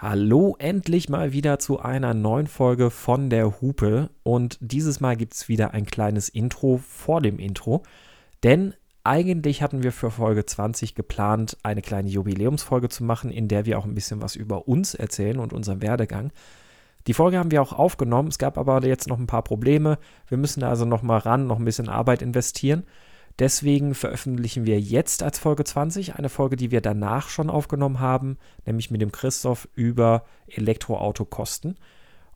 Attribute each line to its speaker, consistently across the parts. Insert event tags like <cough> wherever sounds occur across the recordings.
Speaker 1: Hallo, endlich mal wieder zu einer neuen Folge von der Hupe. Und dieses Mal gibt es wieder ein kleines Intro vor dem Intro. Denn eigentlich hatten wir für Folge 20 geplant, eine kleine Jubiläumsfolge zu machen, in der wir auch ein bisschen was über uns erzählen und unseren Werdegang. Die Folge haben wir auch aufgenommen, es gab aber jetzt noch ein paar Probleme. Wir müssen also noch mal ran, noch ein bisschen Arbeit investieren. Deswegen veröffentlichen wir jetzt als Folge 20 eine Folge, die wir danach schon aufgenommen haben, nämlich mit dem Christoph über Elektroautokosten.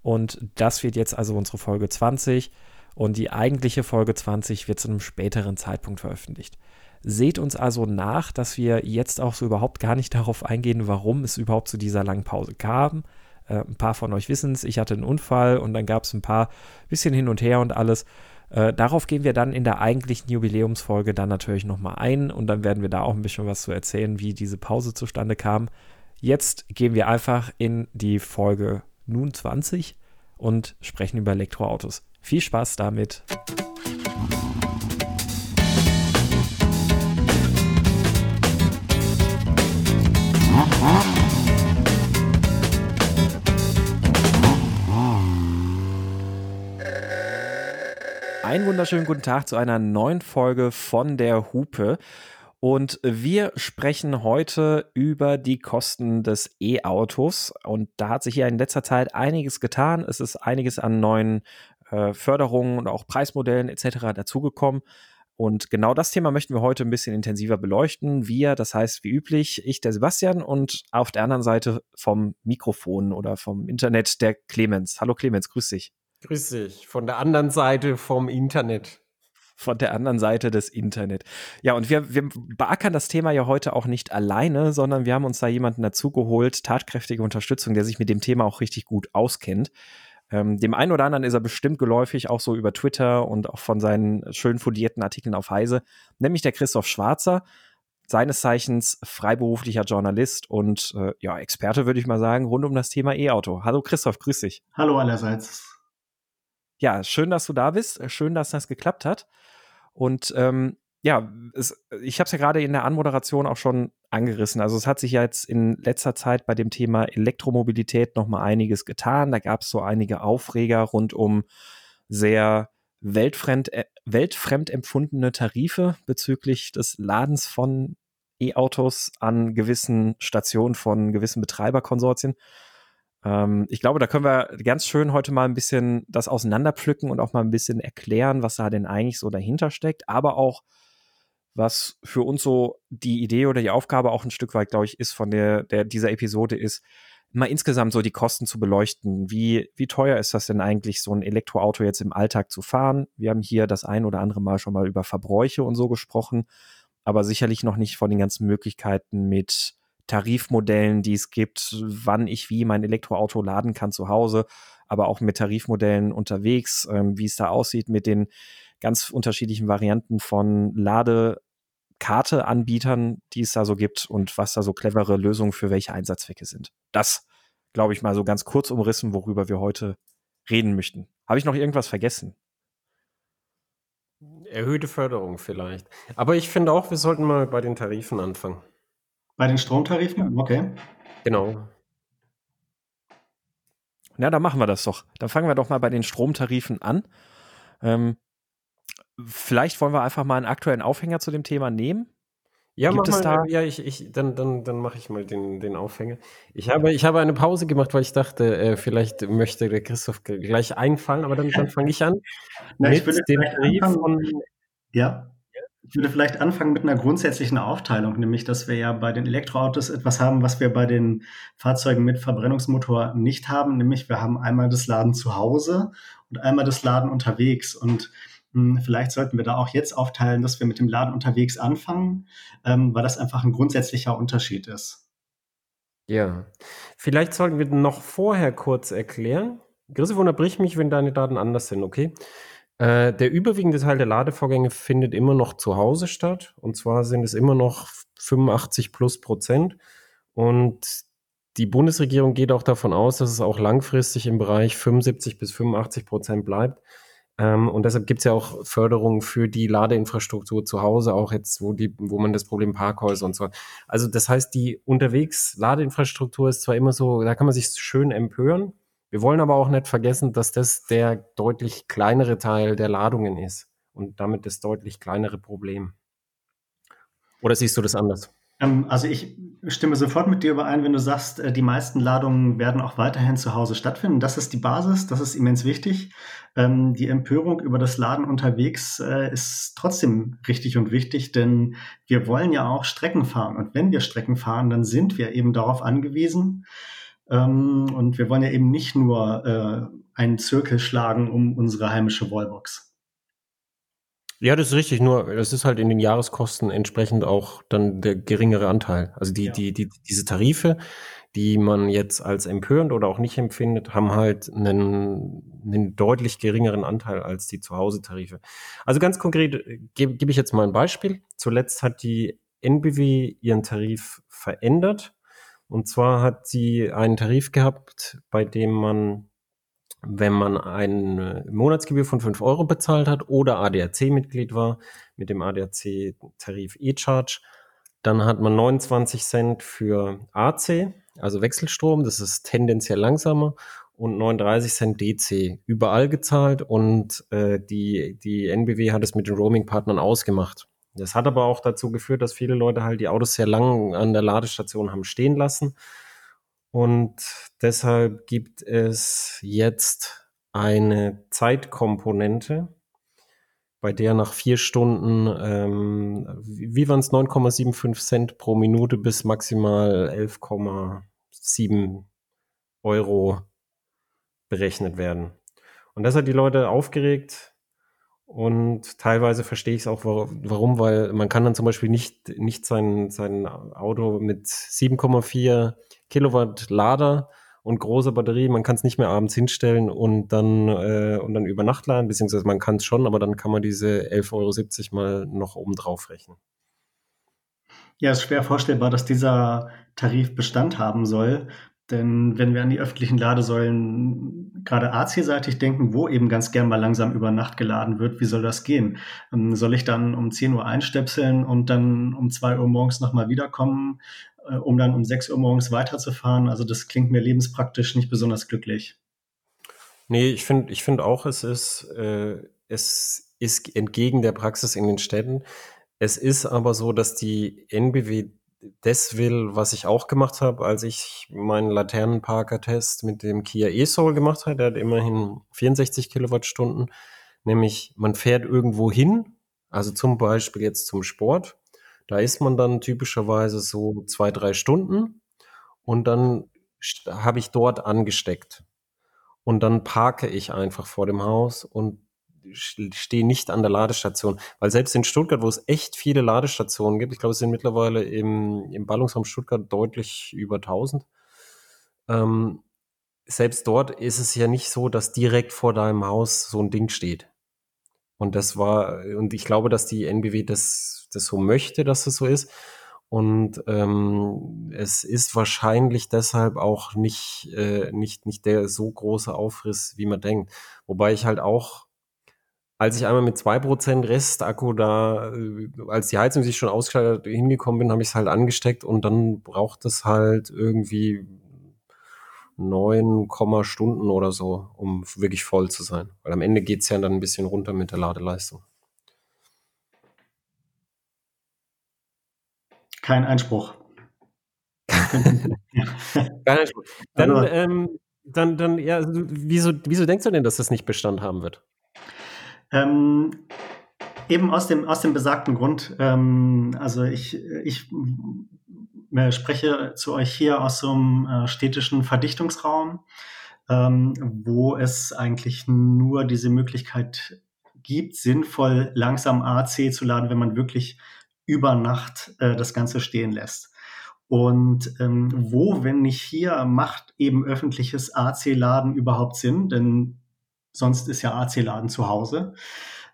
Speaker 1: Und das wird jetzt also unsere Folge 20 und die eigentliche Folge 20 wird zu einem späteren Zeitpunkt veröffentlicht. Seht uns also nach, dass wir jetzt auch so überhaupt gar nicht <laughs> darauf eingehen, warum es überhaupt zu dieser langen Pause kam. Äh, ein paar von euch wissen es, ich hatte einen Unfall und dann gab es ein paar bisschen hin und her und alles. Äh, darauf gehen wir dann in der eigentlichen Jubiläumsfolge dann natürlich nochmal ein und dann werden wir da auch ein bisschen was zu erzählen, wie diese Pause zustande kam. Jetzt gehen wir einfach in die Folge nun 20 und sprechen über Elektroautos. Viel Spaß damit! Einen wunderschönen guten Tag zu einer neuen Folge von der Hupe. Und wir sprechen heute über die Kosten des E-Autos. Und da hat sich hier in letzter Zeit einiges getan. Es ist einiges an neuen äh, Förderungen und auch Preismodellen etc. dazugekommen. Und genau das Thema möchten wir heute ein bisschen intensiver beleuchten. Wir, das heißt wie üblich, ich, der Sebastian und auf der anderen Seite vom Mikrofon oder vom Internet der Clemens. Hallo Clemens, grüß dich.
Speaker 2: Grüß dich, von der anderen Seite vom Internet.
Speaker 1: Von der anderen Seite des Internet. Ja, und wir, wir beackern das Thema ja heute auch nicht alleine, sondern wir haben uns da jemanden dazugeholt, tatkräftige Unterstützung, der sich mit dem Thema auch richtig gut auskennt. Ähm, dem einen oder anderen ist er bestimmt geläufig, auch so über Twitter und auch von seinen schön fundierten Artikeln auf Heise, nämlich der Christoph Schwarzer, seines Zeichens freiberuflicher Journalist und äh, ja, Experte, würde ich mal sagen, rund um das Thema E-Auto. Hallo Christoph, grüß dich.
Speaker 3: Hallo allerseits
Speaker 1: ja, schön, dass du da bist. Äh, schön, dass das geklappt hat. Und ähm, ja, es, ich habe es ja gerade in der Anmoderation auch schon angerissen. Also es hat sich ja jetzt in letzter Zeit bei dem Thema Elektromobilität noch mal einiges getan. Da gab es so einige Aufreger rund um sehr weltfremd, äh, weltfremd empfundene Tarife bezüglich des Ladens von E-Autos an gewissen Stationen von gewissen Betreiberkonsortien. Ähm, ich glaube, da können wir ganz schön heute mal ein bisschen das auseinanderpflücken und auch mal ein bisschen erklären, was da denn eigentlich so dahinter steckt, aber auch was für uns so die Idee oder die Aufgabe auch ein Stück weit, glaube ich, ist von der, der dieser Episode ist, mal insgesamt so die Kosten zu beleuchten. Wie, wie teuer ist das denn eigentlich, so ein Elektroauto jetzt im Alltag zu fahren? Wir haben hier das ein oder andere Mal schon mal über Verbräuche und so gesprochen, aber sicherlich noch nicht von den ganzen Möglichkeiten mit Tarifmodellen, die es gibt, wann ich wie mein Elektroauto laden kann zu Hause, aber auch mit Tarifmodellen unterwegs, ähm, wie es da aussieht mit den ganz unterschiedlichen Varianten von Ladekarteanbietern, die es da so gibt und was da so clevere Lösungen für welche Einsatzzwecke sind. Das, glaube ich, mal so ganz kurz umrissen, worüber wir heute reden möchten. Habe ich noch irgendwas vergessen?
Speaker 2: Erhöhte Förderung vielleicht. Aber ich finde auch, wir sollten mal bei den Tarifen anfangen.
Speaker 3: Bei den Stromtarifen? Okay.
Speaker 2: Genau.
Speaker 1: Ja, dann machen wir das doch. Dann fangen wir doch mal bei den Stromtarifen an. Ähm, vielleicht wollen wir einfach mal einen aktuellen Aufhänger zu dem Thema nehmen.
Speaker 2: Ja, Gibt mach mal, ja, ich, ich, dann, dann, dann mache ich mal den, den Aufhänger. Ich habe, ich habe eine Pause gemacht, weil ich dachte, äh, vielleicht möchte der Christoph gleich einfallen, aber dann, dann fange ich an. <laughs>
Speaker 3: Na, mit ich dem Brief von. Ja. Ich würde vielleicht anfangen mit einer grundsätzlichen Aufteilung, nämlich dass wir ja bei den Elektroautos etwas haben, was wir bei den Fahrzeugen mit Verbrennungsmotor nicht haben, nämlich wir haben einmal das Laden zu Hause und einmal das Laden unterwegs. Und mh, hm, vielleicht sollten wir da auch jetzt aufteilen, dass wir mit dem Laden unterwegs anfangen, ähm, weil das einfach ein grundsätzlicher Unterschied ist.
Speaker 2: Ja, vielleicht sollten wir noch vorher kurz erklären. Christoph, unterbrich mich, wenn deine Daten anders sind, okay? Äh, der überwiegende Teil der Ladevorgänge findet immer noch zu Hause statt. Und zwar sind es immer noch 85 plus Prozent. Und die Bundesregierung geht auch davon aus, dass es auch langfristig im Bereich 75 bis 85 Prozent bleibt. Ähm, und deshalb gibt es ja auch Förderungen für die Ladeinfrastruktur zu Hause, auch jetzt, wo, die, wo man das Problem Parkhäuser und so. Also das heißt, die unterwegs Ladeinfrastruktur ist zwar immer so, da kann man sich schön empören. Wir wollen aber auch nicht vergessen, dass das der deutlich kleinere Teil der Ladungen ist und damit das deutlich kleinere Problem. Oder siehst du das anders?
Speaker 3: Ähm, also ich stimme sofort mit dir überein, wenn du sagst, äh, die meisten Ladungen werden auch weiterhin zu Hause stattfinden. Das ist die Basis, das ist immens wichtig. Ähm, die Empörung über das Laden unterwegs äh, ist trotzdem richtig und wichtig, denn wir wollen ja auch Strecken fahren. Und wenn wir Strecken fahren, dann sind wir eben darauf angewiesen. Ähm, und wir wollen ja eben nicht nur äh, einen Zirkel schlagen um unsere heimische Wallbox.
Speaker 2: Ja, das ist richtig, nur das ist halt in den Jahreskosten entsprechend auch dann der geringere Anteil. Also die, ja. die, die, diese Tarife, die man jetzt als empörend oder auch nicht empfindet, haben halt einen, einen deutlich geringeren Anteil als die Zuhause-Tarife. Also ganz konkret äh, gebe geb ich jetzt mal ein Beispiel. Zuletzt hat die NBW ihren Tarif verändert. Und zwar hat sie einen Tarif gehabt, bei dem man wenn man eine Monatsgebühr von 5 Euro bezahlt hat oder ADAC-Mitglied war mit dem ADAC-Tarif E-Charge, dann hat man 29 Cent für AC, also Wechselstrom, das ist tendenziell langsamer, und 39 Cent DC überall gezahlt und äh, die, die NBW hat es mit den Roaming-Partnern ausgemacht. Das hat aber auch dazu geführt, dass viele Leute halt die Autos sehr lang an der Ladestation haben stehen lassen und deshalb gibt es jetzt eine Zeitkomponente, bei der nach vier Stunden, ähm, wie waren es, 9,75 Cent pro Minute bis maximal 11,7 Euro berechnet werden. Und das hat die Leute aufgeregt und teilweise verstehe ich es auch, warum, weil man kann dann zum Beispiel nicht, nicht sein, sein Auto mit 7,4 Kilowatt Lader und große Batterie. Man kann es nicht mehr abends hinstellen und dann, äh, und dann über Nacht laden, beziehungsweise man kann es schon, aber dann kann man diese 11,70 Euro mal noch oben drauf rechnen.
Speaker 3: Ja, es ist schwer vorstellbar, dass dieser Tarif Bestand haben soll. Denn wenn wir an die öffentlichen Ladesäulen gerade AC-seitig denken, wo eben ganz gern mal langsam über Nacht geladen wird, wie soll das gehen? Ähm, soll ich dann um 10 Uhr einstöpseln und dann um 2 Uhr morgens nochmal wiederkommen? Äh, um dann um 6 Uhr morgens weiterzufahren. Also das klingt mir lebenspraktisch nicht besonders glücklich.
Speaker 2: Nee, ich finde ich finde auch, es ist, äh, es ist entgegen der Praxis in den Städten. Es ist aber so, dass die NBW das will, was ich auch gemacht habe, als ich meinen Laternenparker-Test mit dem Kia e-Soul gemacht habe. Der hat immerhin 64 Kilowattstunden. Nämlich, man fährt irgendwo hin, also zum Beispiel jetzt zum Sport da ist man dann typischerweise so zwei, drei Stunden und dann habe ich dort angesteckt. Und dann parke ich einfach vor dem Haus und stehe nicht an der Ladestation. Weil selbst in Stuttgart, wo es echt viele Ladestationen gibt, ich glaube, es sind mittlerweile im, im Ballungsraum Stuttgart deutlich über 1000, ähm, selbst dort ist es ja nicht so, dass direkt vor deinem Haus so ein Ding steht. Und das war, und ich glaube, dass die NBW das das so möchte, dass es so ist. Und ähm, es ist wahrscheinlich deshalb auch nicht, äh, nicht, nicht der so große Aufriss, wie man denkt. Wobei ich halt auch, als ich einmal mit 2% Restakku da, äh, als die Heizung sich schon ausgeschaltet hingekommen bin, habe ich es halt angesteckt und dann braucht es halt irgendwie 9, Stunden oder so, um wirklich voll zu sein. Weil am Ende geht es ja dann ein bisschen runter mit der Ladeleistung.
Speaker 3: Kein Einspruch. <laughs> <laughs>
Speaker 2: Kein Einspruch. Dann, also, ähm, dann, dann, ja, also, wieso, wieso denkst du denn, dass das nicht Bestand haben wird?
Speaker 3: Ähm, eben aus dem, aus dem besagten Grund. Ähm, also ich, ich äh, spreche zu euch hier aus so einem äh, städtischen Verdichtungsraum, ähm, wo es eigentlich nur diese Möglichkeit gibt, sinnvoll langsam AC zu laden, wenn man wirklich über Nacht äh, das Ganze stehen lässt. Und ähm, wo, wenn nicht hier, macht eben öffentliches AC-Laden überhaupt Sinn? Denn sonst ist ja AC-Laden zu Hause.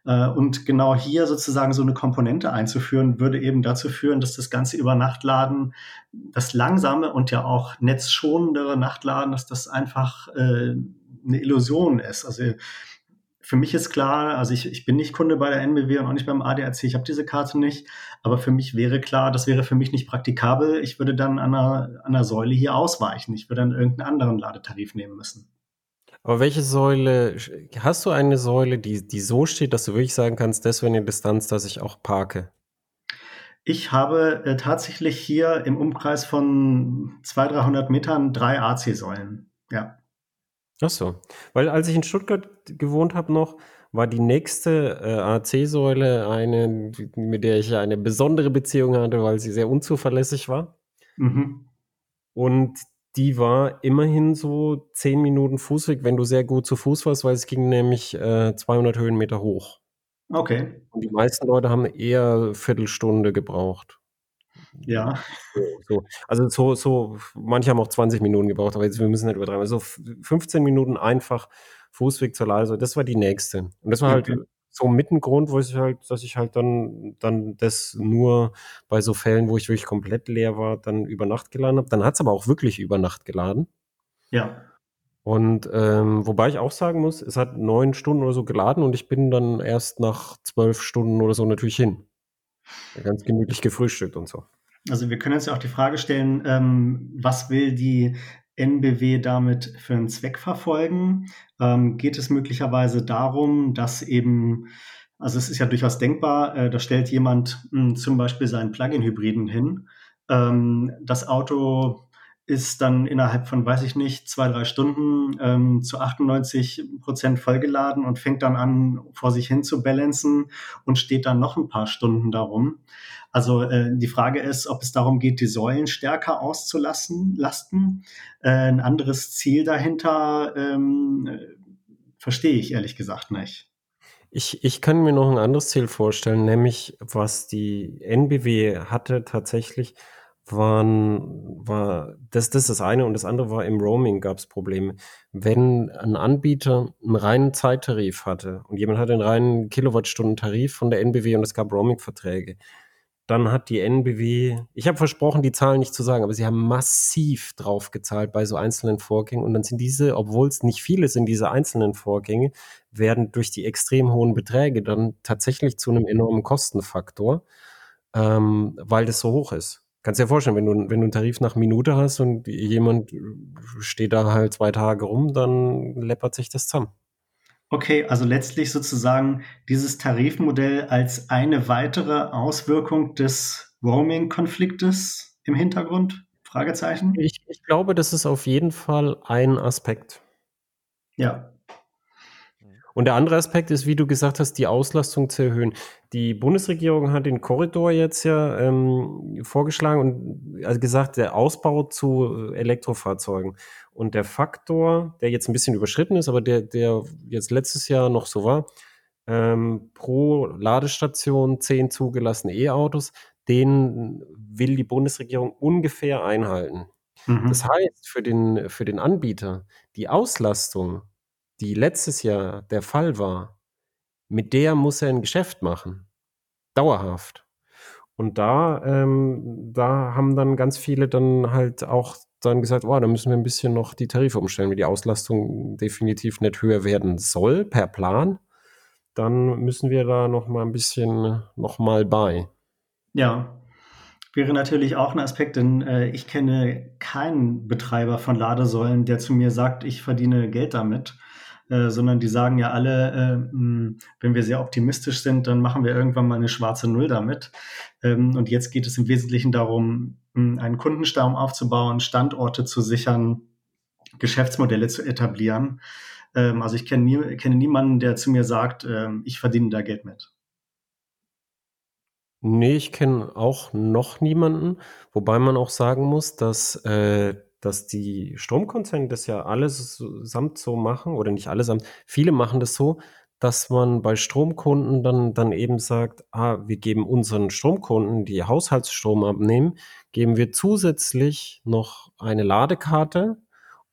Speaker 3: Äh, und genau hier sozusagen so eine Komponente einzuführen, würde eben dazu führen, dass das ganze Übernachtladen, das langsame und ja auch netzschonendere Nachtladen, dass das einfach äh, eine Illusion ist. Also für mich ist klar, also ich, ich bin nicht Kunde bei der NBW und auch nicht beim ADAC, ich habe diese Karte nicht, aber für mich wäre klar, das wäre für mich nicht praktikabel. Ich würde dann an einer, an einer Säule hier ausweichen. Ich würde dann irgendeinen anderen Ladetarif nehmen müssen.
Speaker 2: Aber welche Säule, hast du eine Säule, die, die so steht, dass du wirklich sagen kannst, das wäre eine Distanz, dass ich auch parke?
Speaker 3: Ich habe äh, tatsächlich hier im Umkreis von 200, 300 Metern drei AC-Säulen. Ja.
Speaker 2: Ach so. Weil als ich in Stuttgart gewohnt habe noch, war die nächste äh, AC-Säule eine, mit der ich eine besondere Beziehung hatte, weil sie sehr unzuverlässig war. Mhm. Und die war immerhin so 10 Minuten Fußweg, wenn du sehr gut zu Fuß warst, weil es ging nämlich äh, 200 Höhenmeter hoch.
Speaker 3: Okay.
Speaker 2: Und die meisten Leute haben eher Viertelstunde gebraucht.
Speaker 3: Ja.
Speaker 2: So, Also so, so, manche haben auch 20 Minuten gebraucht, aber jetzt, wir müssen nicht übertreiben. Also 15 Minuten einfach Fußweg zur Lade, das war die nächste. Und das war halt okay. So mit ein Grund, wo ich halt, dass ich halt dann, dann das nur bei so Fällen, wo ich wirklich komplett leer war, dann über Nacht geladen habe. Dann hat es aber auch wirklich über Nacht geladen.
Speaker 3: Ja.
Speaker 2: Und ähm, wobei ich auch sagen muss, es hat neun Stunden oder so geladen und ich bin dann erst nach zwölf Stunden oder so natürlich hin. Ganz gemütlich gefrühstückt und so.
Speaker 3: Also wir können uns ja auch die Frage stellen, ähm, was will die NBW damit für einen Zweck verfolgen? Ähm, geht es möglicherweise darum, dass eben, also es ist ja durchaus denkbar, äh, da stellt jemand mh, hm, zum Beispiel seinen Plug-in-Hybriden hin. Ähm, das Auto ist dann innerhalb von, weiß ich nicht, zwei, drei Stunden ähm, zu 98 Prozent vollgeladen und fängt dann an, vor sich hin zu balancen und steht dann noch ein paar Stunden darum. Also äh, die Frage ist, ob es darum geht, die Säulen stärker auszulassen, lasten. Äh, ein anderes Ziel dahinter ähm, äh, verstehe ich ehrlich gesagt nicht.
Speaker 2: Ich, ich kann mir noch ein anderes Ziel vorstellen, nämlich was die NBW hatte tatsächlich, waren, war, das, das ist das eine und das andere war im Roaming gab es Probleme. Wenn ein Anbieter einen reinen Zeittarif hatte und jemand hatte einen reinen Kilowattstunden-Tarif von der NBW und es gab Roaming-Verträge, dann hat die NBW, ich habe versprochen, die Zahlen nicht zu sagen, aber sie haben massiv drauf gezahlt bei so einzelnen Vorgängen und dann sind diese, obwohl es nicht viele sind, diese einzelnen Vorgänge, werden durch die extrem hohen Beträge dann tatsächlich zu einem enormen Kostenfaktor, ähm, weil das so hoch ist. Kannst dir vorstellen, wenn du, wenn du einen Tarif nach Minute hast und jemand steht da halt zwei Tage rum, dann läppert sich das zusammen.
Speaker 3: Okay, also letztlich sozusagen dieses Tarifmodell als eine weitere Auswirkung des Roaming-Konfliktes im Hintergrund? Fragezeichen?
Speaker 2: Ich, ich glaube, das ist auf jeden Fall ein Aspekt.
Speaker 3: Ja.
Speaker 2: Und der andere Aspekt ist, wie du gesagt hast, die Auslastung zu erhöhen. Die Bundesregierung hat den Korridor jetzt ja ähm, vorgeschlagen und also gesagt, der Ausbau zu Elektrofahrzeugen. Und der Faktor, der jetzt ein bisschen überschritten ist, aber der, der jetzt letztes Jahr noch so war, ähm, pro Ladestation zehn zugelassene E-Autos, den will die Bundesregierung ungefähr einhalten. Mhm. Das heißt, für den, für den Anbieter, die Auslastung die letztes Jahr der Fall war, mit der muss er ein Geschäft machen. Dauerhaft. Und da, ähm, da haben dann ganz viele dann halt auch dann gesagt, oh, da müssen wir ein bisschen noch die Tarife umstellen, weil die Auslastung definitiv nicht höher werden soll per Plan. Dann müssen wir da noch mal ein bisschen noch mal bei.
Speaker 3: Ja, wäre natürlich auch ein Aspekt, denn äh, ich kenne keinen Betreiber von Ladesäulen, der zu mir sagt, ich verdiene Geld damit. Äh, sondern die sagen ja alle, äh, mh, wenn wir sehr optimistisch sind, dann machen wir irgendwann mal eine schwarze Null damit. Ähm, und jetzt geht es im Wesentlichen darum, mh, einen Kundenstamm aufzubauen, Standorte zu sichern, Geschäftsmodelle zu etablieren. Ähm, also ich kenne, nie, kenne niemanden, der zu mir sagt, äh, ich verdiene da Geld mit.
Speaker 2: Nee, ich kenne auch noch niemanden, wobei man auch sagen muss, dass äh, dass die Stromkonzerne das ja alles samt so machen, oder nicht allesamt, viele machen das so, dass man bei Stromkunden dann, dann eben sagt, ah, wir geben unseren Stromkunden, die Haushaltsstrom abnehmen, geben wir zusätzlich noch eine Ladekarte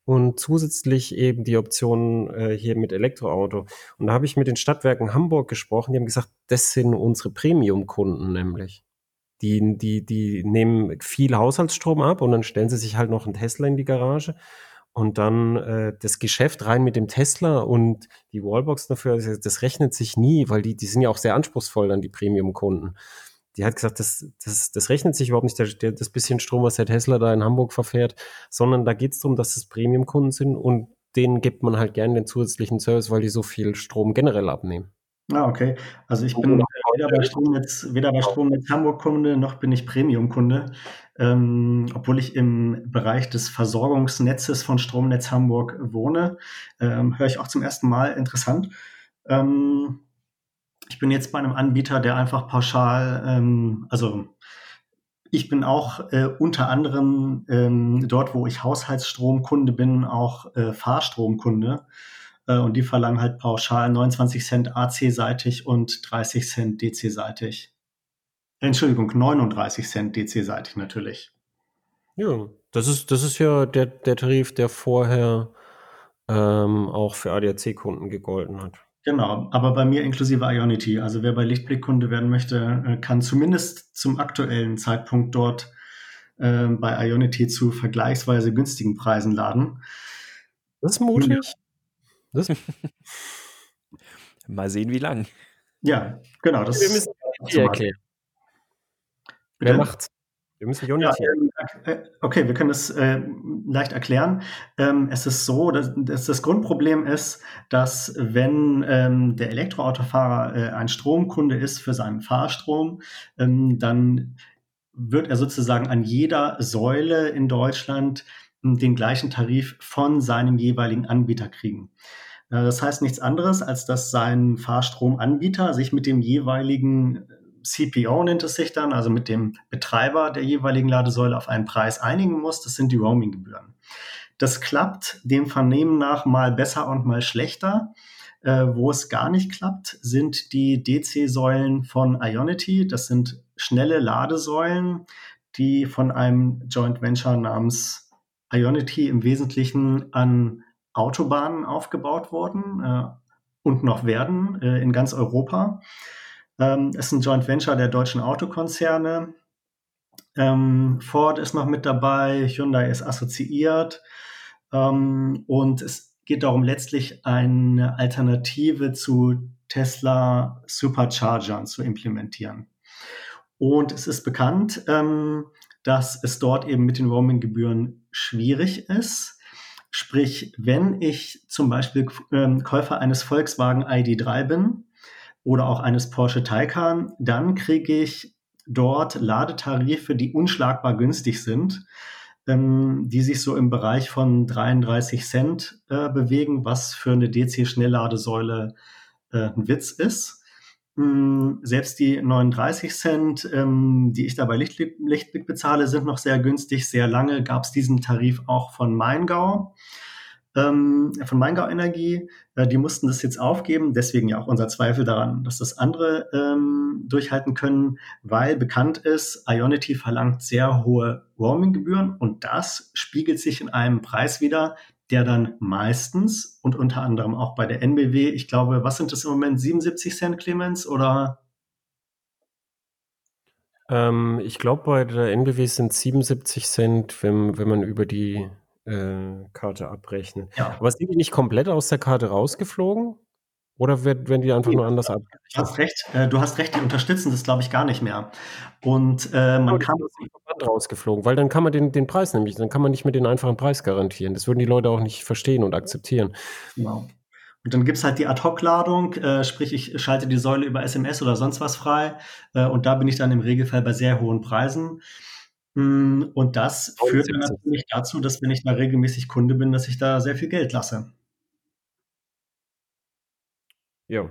Speaker 2: und zusätzlich eben die Option äh, hier mit Elektroauto. Und da habe ich mit den Stadtwerken Hamburg gesprochen, die haben gesagt, das sind unsere Premium-Kunden nämlich. Die, die, die nehmen viel Haushaltsstrom ab und dann stellen sie sich halt noch einen Tesla in die Garage. Und dann äh, das Geschäft rein mit dem Tesla und die Wallbox dafür, das, das rechnet sich nie, weil die, die sind ja auch sehr anspruchsvoll, dann die Premium-Kunden. Die hat gesagt, das, das, das rechnet sich überhaupt nicht, der, der, das bisschen Strom, was der Tesla da in Hamburg verfährt, sondern da geht es darum, dass es Premium-Kunden sind und denen gibt man halt gerne den zusätzlichen Service, weil die so viel Strom generell abnehmen.
Speaker 3: Ah, okay. Also ich bin weder bei Stromnetz, weder bei Stromnetz Hamburg Kunde, noch bin ich Premium-Kunde. Ähm, obwohl ich im Bereich des Versorgungsnetzes von Stromnetz Hamburg wohne, ähm, höre ich auch zum ersten Mal interessant. Ähm, ich bin jetzt bei einem Anbieter, der einfach pauschal, ähm, also ich bin auch äh, unter anderem ähm, dort, wo ich Haushaltsstromkunde bin, auch äh, Fahrstromkunde. Äh, und die verlangen halt pauschal 29 Cent AC-seitig und 30 Cent DC-seitig. Entschuldigung, 39 Cent DC-seitig natürlich.
Speaker 2: Ja, das ist, das ist ja der, der Tarif, der vorher ähm, auch für ADAC-Kunden gegolten hat.
Speaker 3: Genau, aber bei mir inklusive Ionity. Also wer bei Lichtblick-Kunde werden möchte, äh, kann zumindest zum aktuellen Zeitpunkt dort äh, bei Ionity zu vergleichsweise günstigen Preisen laden.
Speaker 2: Das ist mutig. Das <laughs>
Speaker 1: Mal sehen, wie lang.
Speaker 3: Ja, genau. Das
Speaker 2: Wir müssen die erklären. Wer macht's?
Speaker 3: Wir müssen Unity. Ja, äh, okay, wir können das äh, leicht erklären. Ähm, es ist so, dass, dass, das Grundproblem ist, dass wenn ähm, der Elektroautofahrer äh, ein Stromkunde ist für seinen Fahrstrom, ähm, dann wird er sozusagen an jeder Säule in Deutschland den gleichen Tarif von seinem jeweiligen Anbieter kriegen. Äh, das heißt nichts anderes, als dass sein Fahrstromanbieter sich mit dem jeweiligen CPO nennt es sich dann, also mit dem Betreiber der jeweiligen Ladesäule auf einen Preis einigen muss. Das sind die Roaming-Gebühren. Das klappt dem Vernehmen nach mal besser und mal schlechter. Äh, wo es gar nicht klappt, sind die DC-Säulen von Ionity. Das sind schnelle Ladesäulen, die von einem Joint Venture namens Ionity im Wesentlichen an Autobahnen aufgebaut wurden äh, und noch werden äh, in ganz Europa. Ähm, ist ein Joint Venture der deutschen Autokonzerne. Ähm, Ford ist noch mit dabei, Hyundai ist assoziiert. Ähm, und es geht darum, letztlich eine Alternative zu Tesla Superchargern zu implementieren. Und es ist bekannt, ähm, dass es dort eben mit den Roaming-Gebühren schwierig ist. Sprich, wenn ich zum Beispiel ähm, Käufer eines Volkswagen ID3 bin, oder auch eines Porsche Taycan, dann kriege ich dort Ladetarife, die unschlagbar günstig sind, ähm, die sich so im Bereich von 33 Cent äh, bewegen, was für eine DC-Schnellladesäule äh, ein Witz ist. Ähm, selbst die 39 Cent, ähm, die ich da bei Lichtblick, Lichtblick bezahle, sind noch sehr günstig. Sehr lange gab es diesen Tarif auch von Maingau ähm, von Maingau Energie. Äh, die mussten das jetzt aufgeben, deswegen ja auch unser Zweifel daran, dass das andere ähm, durchhalten können, weil bekannt ist, Ionity verlangt sehr hohe Roaming-Gebühren und das spiegelt sich in einem Preis wieder, der dann meistens und unter anderem auch bei der NBW, ich glaube, was sind das im Moment, 77 Cent, Clemens, oder?
Speaker 2: Ähm, ich glaube, bei der NBW sind 77 Cent, wenn, wenn man über die äh, Karte abrechnen. Ja. Aber sind die nicht komplett aus der Karte rausgeflogen? Oder werden die einfach nee, nur anders
Speaker 3: abgerechnet? Du hast recht, äh, du hast recht, die unterstützen das, glaube ich, gar nicht mehr. Und äh, man kann.
Speaker 2: Rausgeflogen, weil dann kann man den, den Preis nämlich, dann kann man nicht mehr den einfachen Preis garantieren. Das würden die Leute auch nicht verstehen und akzeptieren.
Speaker 3: Genau. Und dann gibt es halt die Ad-Hoc-Ladung, äh, sprich, ich schalte die Säule über SMS oder sonst was frei. Äh, und da bin ich dann im Regelfall bei sehr hohen Preisen. Hm, und das führt dann natürlich dazu, dass wenn ich da regelmäßig Kunde bin, dass ich da sehr viel Geld lasse.
Speaker 2: Ja.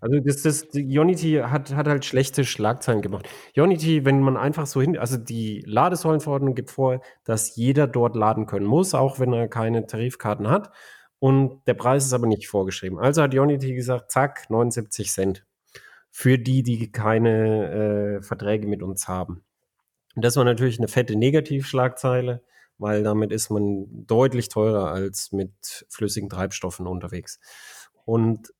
Speaker 2: Also das, das Unity hat, hat halt schlechte Schlagzeilen gemacht. Unity, wenn man einfach so hin, also die Ladesäulenverordnung gibt vor, dass jeder dort laden können muss, auch wenn er keine Tarifkarten hat. Und der Preis ist aber nicht vorgeschrieben. Also hat Unity gesagt, zack, 79 Cent. Für die, die keine äh, Verträge mit uns haben. Und das war natürlich eine fette Negativschlagzeile, weil damit ist man deutlich teurer als mit flüssigen Treibstoffen unterwegs. Und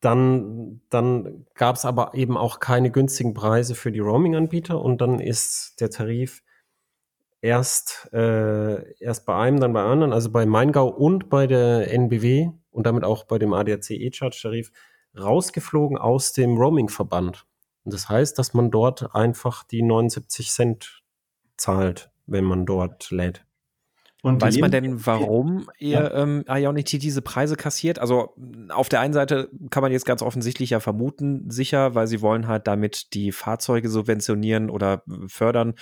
Speaker 2: dann, dann gab es aber eben auch keine günstigen Preise für die Roaming-Anbieter und dann ist der Tarif erst, äh, erst bei einem, dann bei anderen, also bei Maingau und bei der NBW und damit auch bei dem ADAC E-Charge-Tarif rausgeflogen aus dem Roaming-Verband. Und das heißt, dass man dort einfach die 79 Cent zahlt, wenn man dort lädt.
Speaker 1: Und Weiß man denn, warum ihr ja. ähm, Ionity diese Preise kassiert? Also auf der einen Seite kann man jetzt ganz offensichtlich ja vermuten, sicher, weil sie wollen halt damit die Fahrzeuge subventionieren oder fördern,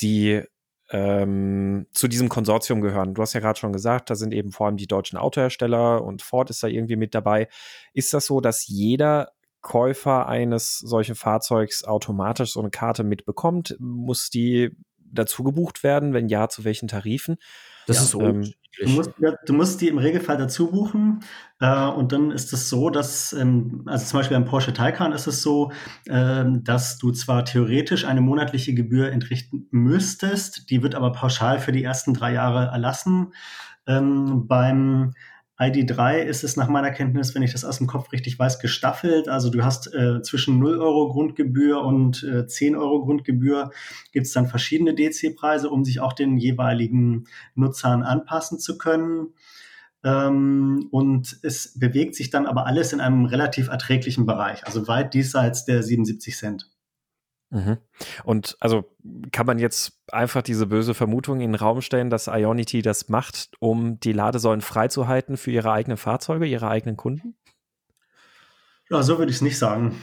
Speaker 1: die ähm, zu diesem Konsortium gehören. Du hast ja gerade schon gesagt, da sind eben vor allem die deutschen Autohersteller und Ford ist da irgendwie mit dabei. Ist das so, dass jeder Käufer eines solchen Fahrzeugs automatisch so eine Karte mitbekommt? Muss die dazu gebucht werden? Wenn ja, zu welchen Tarifen?
Speaker 3: Das ja, ist ähm, Du musst, du musst die im Regelfall dazu buchen äh, und dann ist es so, dass, ähm, also zum Beispiel beim Porsche Taycan ist es so, äh, dass du zwar theoretisch eine monatliche Gebühr entrichten müsstest, die wird aber pauschal für die ersten drei Jahre erlassen. Ähm, beim ID3 ist es nach meiner Kenntnis, wenn ich das aus dem Kopf richtig weiß, gestaffelt. Also du hast äh, zwischen 0 Euro Grundgebühr und äh, 10 Euro Grundgebühr gibt es dann verschiedene DC-Preise, um sich auch den jeweiligen Nutzern anpassen zu können. Ähm, und es bewegt sich dann aber alles in einem relativ erträglichen Bereich, also weit diesseits der 77 Cent.
Speaker 1: Mhm. Und also kann man jetzt einfach diese böse Vermutung in den Raum stellen, dass Ionity das macht, um die Ladesäulen freizuhalten für ihre eigenen Fahrzeuge, ihre eigenen Kunden?
Speaker 3: Ja, so würde ich es nicht sagen.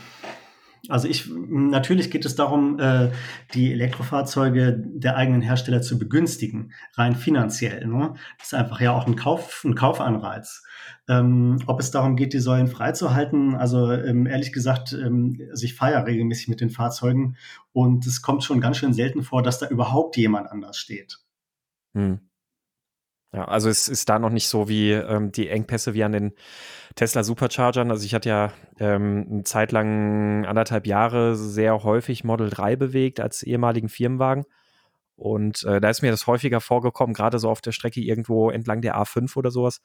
Speaker 3: Also ich, natürlich geht es darum, äh, die Elektrofahrzeuge der eigenen Hersteller zu begünstigen, rein finanziell. Ne? Das ist einfach ja auch ein, Kauf, ein Kaufanreiz. Ähm, ob es darum geht, die Säulen freizuhalten, also ähm, ehrlich gesagt, ähm, also ich feiere regelmäßig mit den Fahrzeugen und es kommt schon ganz schön selten vor, dass da überhaupt jemand anders steht. Hm.
Speaker 1: Ja, also es ist da noch nicht so wie ähm, die Engpässe wie an den Tesla Superchargern. Also ich hatte ja ähm, eine Zeit lang anderthalb Jahre sehr häufig Model 3 bewegt als ehemaligen Firmenwagen. Und äh, da ist mir das häufiger vorgekommen, gerade so auf der Strecke irgendwo entlang der A5 oder sowas,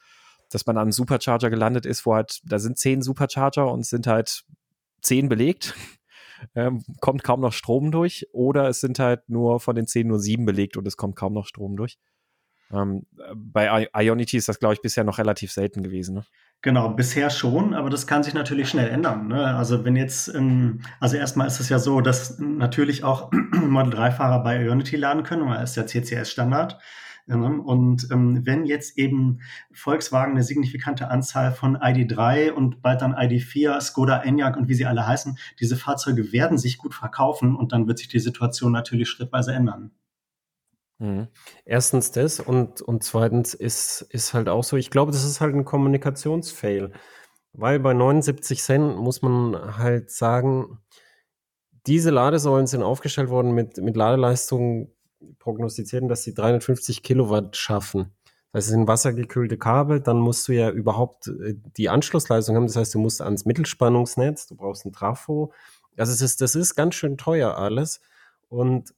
Speaker 1: dass man an einem Supercharger gelandet ist, wo halt, da sind zehn Supercharger und sind halt zehn belegt. <laughs> Ähm, kommt kaum noch Strom durch. Oder es sind halt nur von den zehn nur sieben belegt und es kommt kaum noch Strom durch. Ähm, bei Ionity ist das, glaube ich, bisher noch relativ selten gewesen. Ne?
Speaker 3: Genau, bisher schon, aber das kann sich natürlich schnell ändern. Ne? Also wenn jetzt, ähm, also erstmal ist es ja so, dass natürlich auch <clears throat> Model 3-Fahrer bei Ionity laden können, weil es ja CCS-Standard. Ne? Und ähm, wenn jetzt eben Volkswagen eine signifikante Anzahl von ID3 und bald dann ID4, Skoda Enyaq und wie sie alle heißen, diese Fahrzeuge werden sich gut verkaufen und dann wird sich die Situation natürlich schrittweise ändern.
Speaker 2: Mhm. Erstens das und, und zweitens ist, ist halt auch so, ich glaube, das ist halt ein Kommunikationsfail. Weil bei 79 Cent muss man halt sagen, diese Ladesäulen sind aufgestellt worden mit, mit Ladeleistungen prognostizierten, dass sie 350 Kilowatt schaffen. Das sind wassergekühlte Kabel, dann musst du ja überhaupt äh, die Anschlussleistung haben. Das heißt, du musst ans Mittelspannungsnetz, du brauchst ein Trafo. Also es ist, das ist ganz schön teuer alles. Und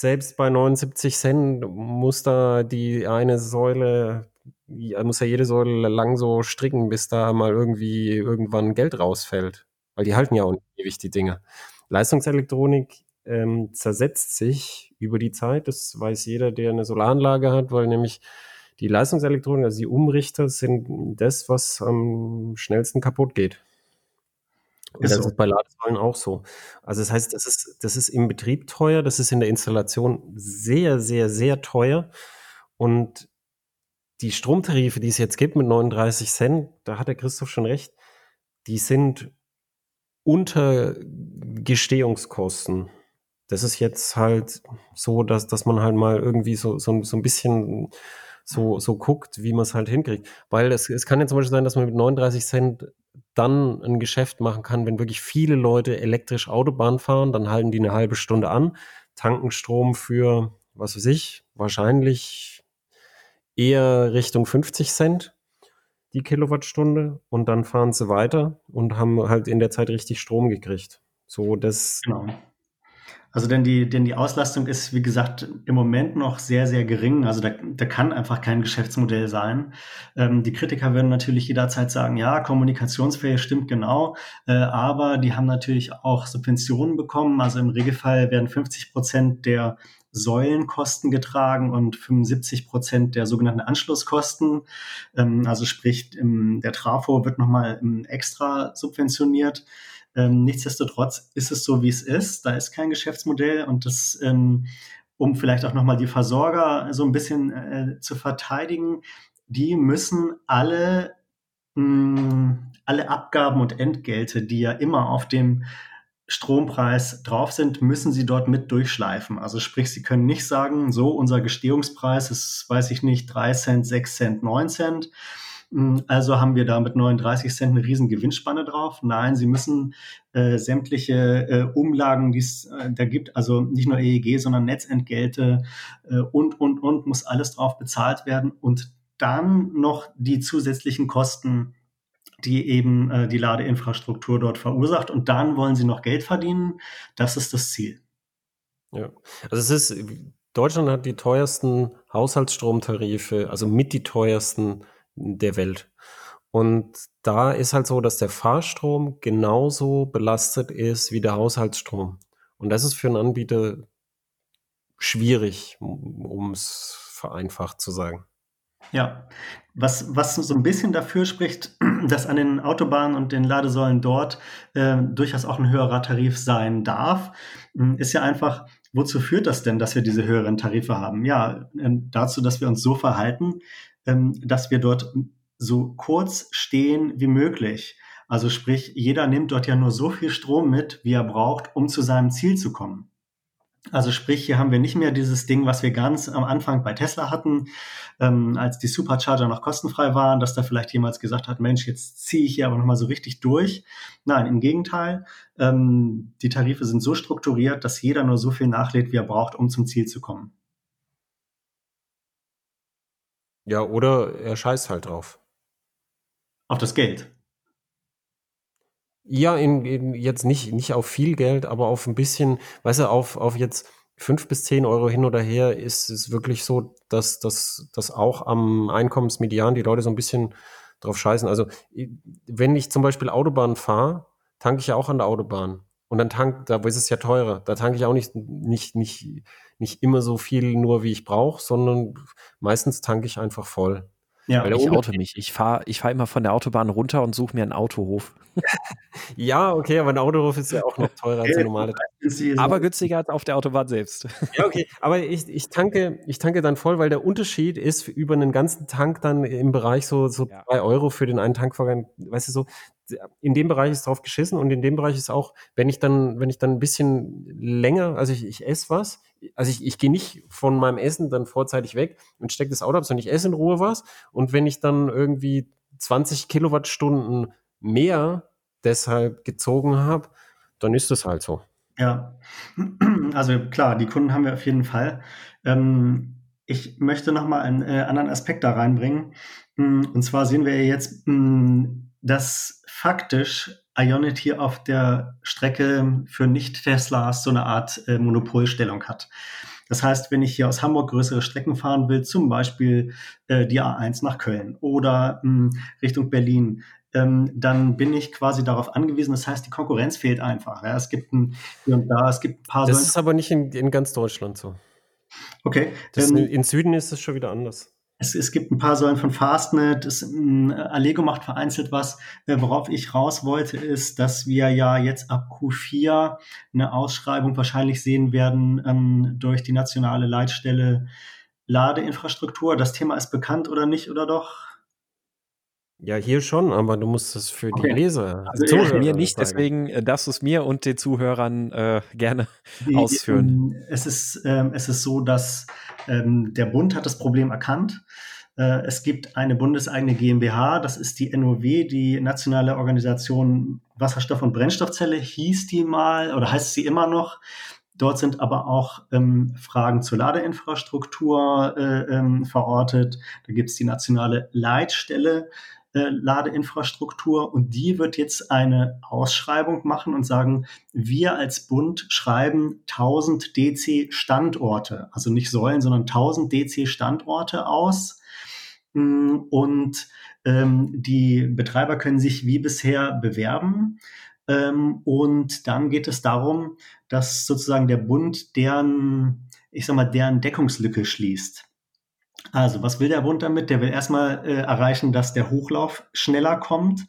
Speaker 2: selbst bei 79 Cent muss da die eine Säule, muss ja jede Säule lang so stricken, bis da mal irgendwie irgendwann Geld rausfällt. Weil die halten ja auch ewig die Dinge. Leistungselektronik ähm, zersetzt sich über die Zeit. Das weiß jeder, der eine Solaranlage hat, weil nämlich die Leistungselektronik, also die Umrichter, sind das, was am schnellsten kaputt geht. Und das ist bei Ladesäulen auch so. Also das heißt, das ist, das ist im Betrieb teuer, das ist in der Installation sehr, sehr, sehr teuer. Und die Stromtarife, die es jetzt gibt mit 39 Cent, da hat der Christoph schon recht, die sind unter Gestehungskosten. Das ist jetzt halt so, dass, dass man halt mal irgendwie so, so, so ein bisschen so, so guckt, wie man es halt hinkriegt. Weil es, es kann ja zum Beispiel sein, dass man mit 39 Cent dann ein Geschäft machen kann, wenn wirklich viele Leute elektrisch Autobahn fahren, dann halten die eine halbe Stunde an, tanken Strom für, was weiß ich, wahrscheinlich eher Richtung 50 Cent die Kilowattstunde und dann fahren sie weiter und haben halt in der Zeit richtig Strom gekriegt. So, das.
Speaker 3: Genau. Also denn die, denn die Auslastung ist, wie gesagt, im Moment noch sehr, sehr gering. Also da, da kann einfach kein Geschäftsmodell sein. Ähm, die Kritiker würden natürlich jederzeit sagen, ja, kommunikationsfähig stimmt genau, äh, aber die haben natürlich auch Subventionen bekommen. Also im Regelfall werden 50 Prozent der Säulenkosten getragen und 75 Prozent der sogenannten Anschlusskosten. Ähm, also sprich, der Trafo wird nochmal extra subventioniert. Ähm, nichtsdestotrotz ist es so, wie es ist. Da ist kein Geschäftsmodell und das, ähm, um vielleicht auch nochmal die Versorger so ein bisschen äh, zu verteidigen, die müssen alle, mh, mm, alle Abgaben und Entgelte, die ja immer auf dem Strompreis drauf sind, müssen sie dort mit durchschleifen. Also sprich, sie können nicht sagen, so unser Gestehungspreis ist, weiß ich nicht, drei Cent, sechs Cent, neun Cent. Hm, also haben wir da mit 39 Cent eine riesen Gewinnspanne drauf. Nein, sie müssen äh, sämtliche äh, Umlagen, die es äh, da gibt, also nicht nur EEG, sondern Netzentgelte äh, und, und, und, muss alles drauf bezahlt werden. Und dann noch die zusätzlichen Kosten die eben äh, die Ladeinfrastruktur dort verursacht. Und dann wollen sie noch Geld verdienen. Das ist das Ziel.
Speaker 2: Ja, also es ist, Deutschland hat die teuersten Haushaltsstromtarife, also mit die teuersten der Welt. Und da ist halt so, dass der Fahrstrom genauso belastet ist wie der Haushaltsstrom. Und das ist für einen Anbieter schwierig, um es vereinfacht zu sagen.
Speaker 3: Ja, was, was so ein bisschen dafür spricht, <clears throat> dass an den Autobahnen und den Ladesäulen dort äh, durchaus auch ein höherer Tarif sein darf, hm, ist ja einfach, wozu führt das denn, dass wir diese höheren Tarife haben? Ja, äh, dazu, dass wir uns so verhalten, ähm, dass wir dort so kurz stehen wie möglich. Also sprich, jeder nimmt dort ja nur so viel Strom mit, wie er braucht, um zu seinem Ziel zu kommen. Also sprich, hier haben wir nicht mehr dieses Ding, was wir ganz am Anfang bei Tesla hatten, ähm, als die Supercharger noch kostenfrei waren, dass da vielleicht jemals gesagt hat, Mensch, jetzt ziehe ich hier aber nochmal so richtig durch. Nein, im Gegenteil, ähm, die Tarife sind so strukturiert, dass jeder nur so viel nachlädt, wie er braucht, um zum Ziel zu kommen.
Speaker 2: Ja, oder er scheißt halt drauf.
Speaker 3: Auf das Geld.
Speaker 2: Ja, in, in jetzt nicht, nicht auf viel Geld, aber auf ein bisschen, weißt du, auf, auf jetzt fünf bis zehn Euro hin oder her ist es wirklich so, dass, dass, dass auch am Einkommensmedian die Leute so ein bisschen drauf scheißen. Also, wenn ich zum Beispiel Autobahn fahre, tanke ich ja auch an der Autobahn. Und dann tank, da ist es ja teurer. Da tanke ich auch nicht, nicht, nicht, nicht immer so viel nur, wie ich brauche, sondern meistens tanke ich einfach voll.
Speaker 1: Ja, ich oute mich. Ich fahre ich fahr immer von der Autobahn runter und suche mir einen Autohof. <laughs>
Speaker 2: ja, okay, aber ein Autohof ist ja auch noch teurer als eine normale.
Speaker 1: Aber günstiger als auf der Autobahn selbst.
Speaker 2: ja, okay. Aber ich, ich, tanke, ich tanke dann voll, weil der Unterschied ist über einen ganzen Tank dann im Bereich so, so ja. drei Euro für den einen Tankvorgang. Weißt du so, in dem Bereich ist drauf geschissen und in dem Bereich ist auch, wenn ich dann, wenn ich dann ein bisschen länger, also ich, ich esse was, also ich, ich gehe nicht von meinem Essen dann vorzeitig weg und stecke das Auto ab, sondern ich esse in Ruhe was und wenn ich dann irgendwie 20 Kilowattstunden mehr deshalb gezogen habe, dann ist das halt so.
Speaker 3: Ja, also klar, die Kunden haben wir auf jeden Fall. Ähm, ich möchte nochmal einen äh, anderen Aspekt da reinbringen. Und zwar sehen wir jetzt, dass faktisch Ionity auf der Strecke für Nicht-Teslas so eine Art äh, Monopolstellung hat. Das heißt, wenn ich hier aus Hamburg größere Strecken fahren will, zum Beispiel äh, die A1 nach Köln oder mh, Richtung Berlin, ähm, dann bin ich quasi darauf angewiesen. Das heißt, die Konkurrenz fehlt einfach. Ja. Es gibt ein hier und da, es gibt ein paar.
Speaker 2: Das Säulen. ist aber nicht in, in, ganz Deutschland so.
Speaker 3: Okay.
Speaker 2: Das, ähm, in Süden ist es schon wieder anders.
Speaker 3: Es, es gibt ein paar Säulen von Fastnet, es, äh, Allego macht vereinzelt was. Äh, worauf ich raus wollte, ist, dass wir ja jetzt ab Q4 eine Ausschreibung wahrscheinlich sehen werden ähm, durch die nationale Leitstelle Ladeinfrastruktur. Das Thema ist bekannt oder nicht, oder doch?
Speaker 2: Ja, hier schon, aber du musst es für okay. die Leser.
Speaker 1: Also Zuhörer mir nicht, sagen. deswegen äh, darfst du es mir und den Zuhörern äh, gerne die, ausführen.
Speaker 3: Die, es, ist, ähm, es ist so, dass ähm, der Bund hat das Problem erkannt. Äh, es gibt eine bundeseigene GmbH, das ist die NOW, die Nationale Organisation Wasserstoff- und Brennstoffzelle, hieß die mal oder heißt sie immer noch. Dort sind aber auch ähm, Fragen zur Ladeinfrastruktur äh, ähm, verortet. Da gibt es die nationale Leitstelle äh, Ladeinfrastruktur und die wird jetzt eine Ausschreibung machen und sagen, wir als Bund schreiben 1000 DC Standorte, also nicht Säulen, sondern 1000 DC Standorte aus. Mm, und ähm, die Betreiber können sich wie bisher bewerben. Ähm, und dann geht es darum, dass sozusagen der Bund deren ich sag mal, deren Deckungslücke schließt. Also, was will der Bund damit? Der will erstmal äh, erreichen, dass der Hochlauf schneller kommt.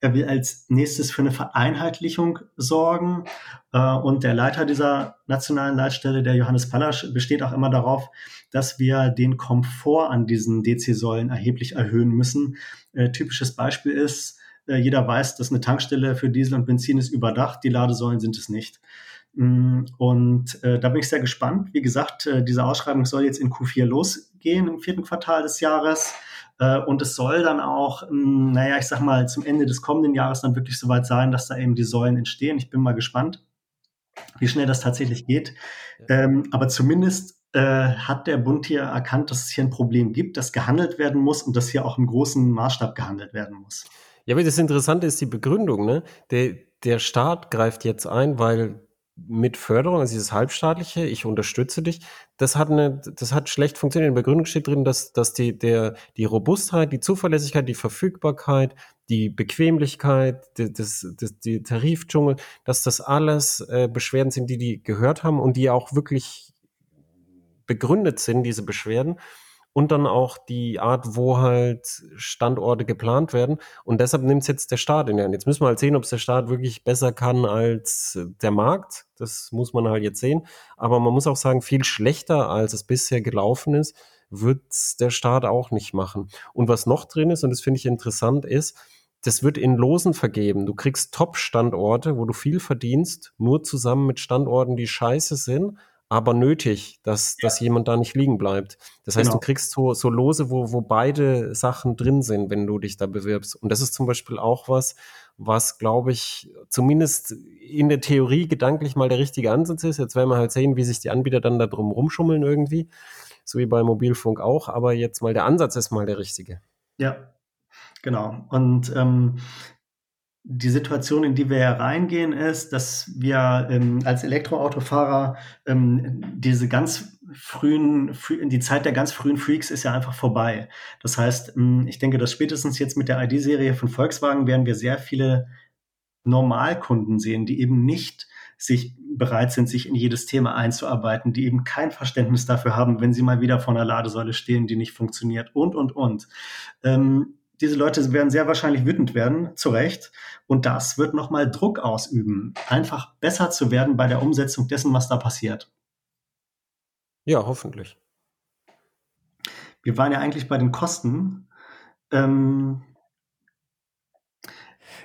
Speaker 3: Er will als nächstes für eine Vereinheitlichung sorgen. Äh, und der Leiter dieser nationalen Leitstelle, der Johannes Pallasch, besteht auch immer darauf, dass wir den Komfort an diesen DC-Säulen erheblich erhöhen müssen. Äh, typisches Beispiel ist, äh, jeder weiß, dass eine Tankstelle für Diesel und Benzin ist überdacht, die Ladesäulen sind es nicht. Mm, und äh, da bin ich sehr gespannt. Wie gesagt, äh, diese Ausschreibung soll jetzt in Q4 losgehen, im vierten Quartal des Jahres. Äh, und es soll dann auch, mh, mm, naja, ich sag mal, zum Ende des kommenden Jahres dann wirklich soweit sein, dass da eben die Säulen entstehen. Ich bin mal gespannt, wie schnell das tatsächlich geht. Ja. Ähm, aber zumindest äh, hat der Bund hier erkannt, dass es hier ein Problem gibt, dass gehandelt werden muss und dass hier auch im großen Maßstab gehandelt werden muss.
Speaker 2: Ja, aber das Interessante ist die Begründung. Ne? Der, der Staat greift jetzt ein, weil mit Förderung, also dieses halbstaatliche, ich unterstütze dich, das hat eine, das hat schlecht funktioniert. In der Begründung steht drin, dass, dass die, der, die Robustheit, die Zuverlässigkeit, die Verfügbarkeit, die Bequemlichkeit, die, das, das, die Tarifdschungel, dass das alles äh, Beschwerden sind, die die gehört haben und die auch wirklich begründet sind, diese Beschwerden und dann auch die Art, wo halt Standorte geplant werden. Und deshalb nimmt es jetzt der Staat in die Hand. Jetzt müssen wir halt sehen, ob es der Staat wirklich besser kann als der Markt. Das muss man halt jetzt sehen. Aber man muss auch sagen, viel schlechter, als es bisher gelaufen ist, wird der Staat auch nicht machen. Und was noch drin ist, und das finde ich interessant, ist, das wird in Losen vergeben. Du kriegst Top-Standorte, wo du viel verdienst, nur zusammen mit Standorten, die scheiße sind aber nötig, dass, ja. dass jemand da nicht liegen bleibt. Das heißt, genau. du kriegst so, so Lose, wo, wo beide Sachen drin sind, wenn du dich da bewirbst. Und das ist zum Beispiel auch was, was, glaube ich, zumindest in der Theorie gedanklich mal der richtige Ansatz ist. Jetzt werden wir halt sehen, wie sich die Anbieter dann da drum rumschummeln irgendwie. So wie bei Mobilfunk auch. Aber jetzt mal der Ansatz ist mal der richtige.
Speaker 3: Ja, Genau. Und ähm, die Situation, in die wir ja reingehen, ist, dass wir ähm, als Elektroautofahrer ähm, diese ganz frühen, früh, die Zeit der ganz frühen Freaks ist ja einfach vorbei. Das heißt, ähm, ich denke, dass spätestens jetzt mit der ID-Serie von Volkswagen werden wir sehr viele Normalkunden sehen, die eben nicht sich bereit sind, sich in jedes Thema einzuarbeiten, die eben kein Verständnis dafür haben, wenn sie mal wieder vor einer Ladesäule stehen, die nicht funktioniert und, und, und. Ähm, diese Leute werden sehr wahrscheinlich wütend werden, zu Recht. Und das wird nochmal Druck ausüben, einfach besser zu werden bei der Umsetzung dessen, was da passiert.
Speaker 2: Ja, hoffentlich.
Speaker 3: Wir waren ja eigentlich bei den Kosten. Ähm,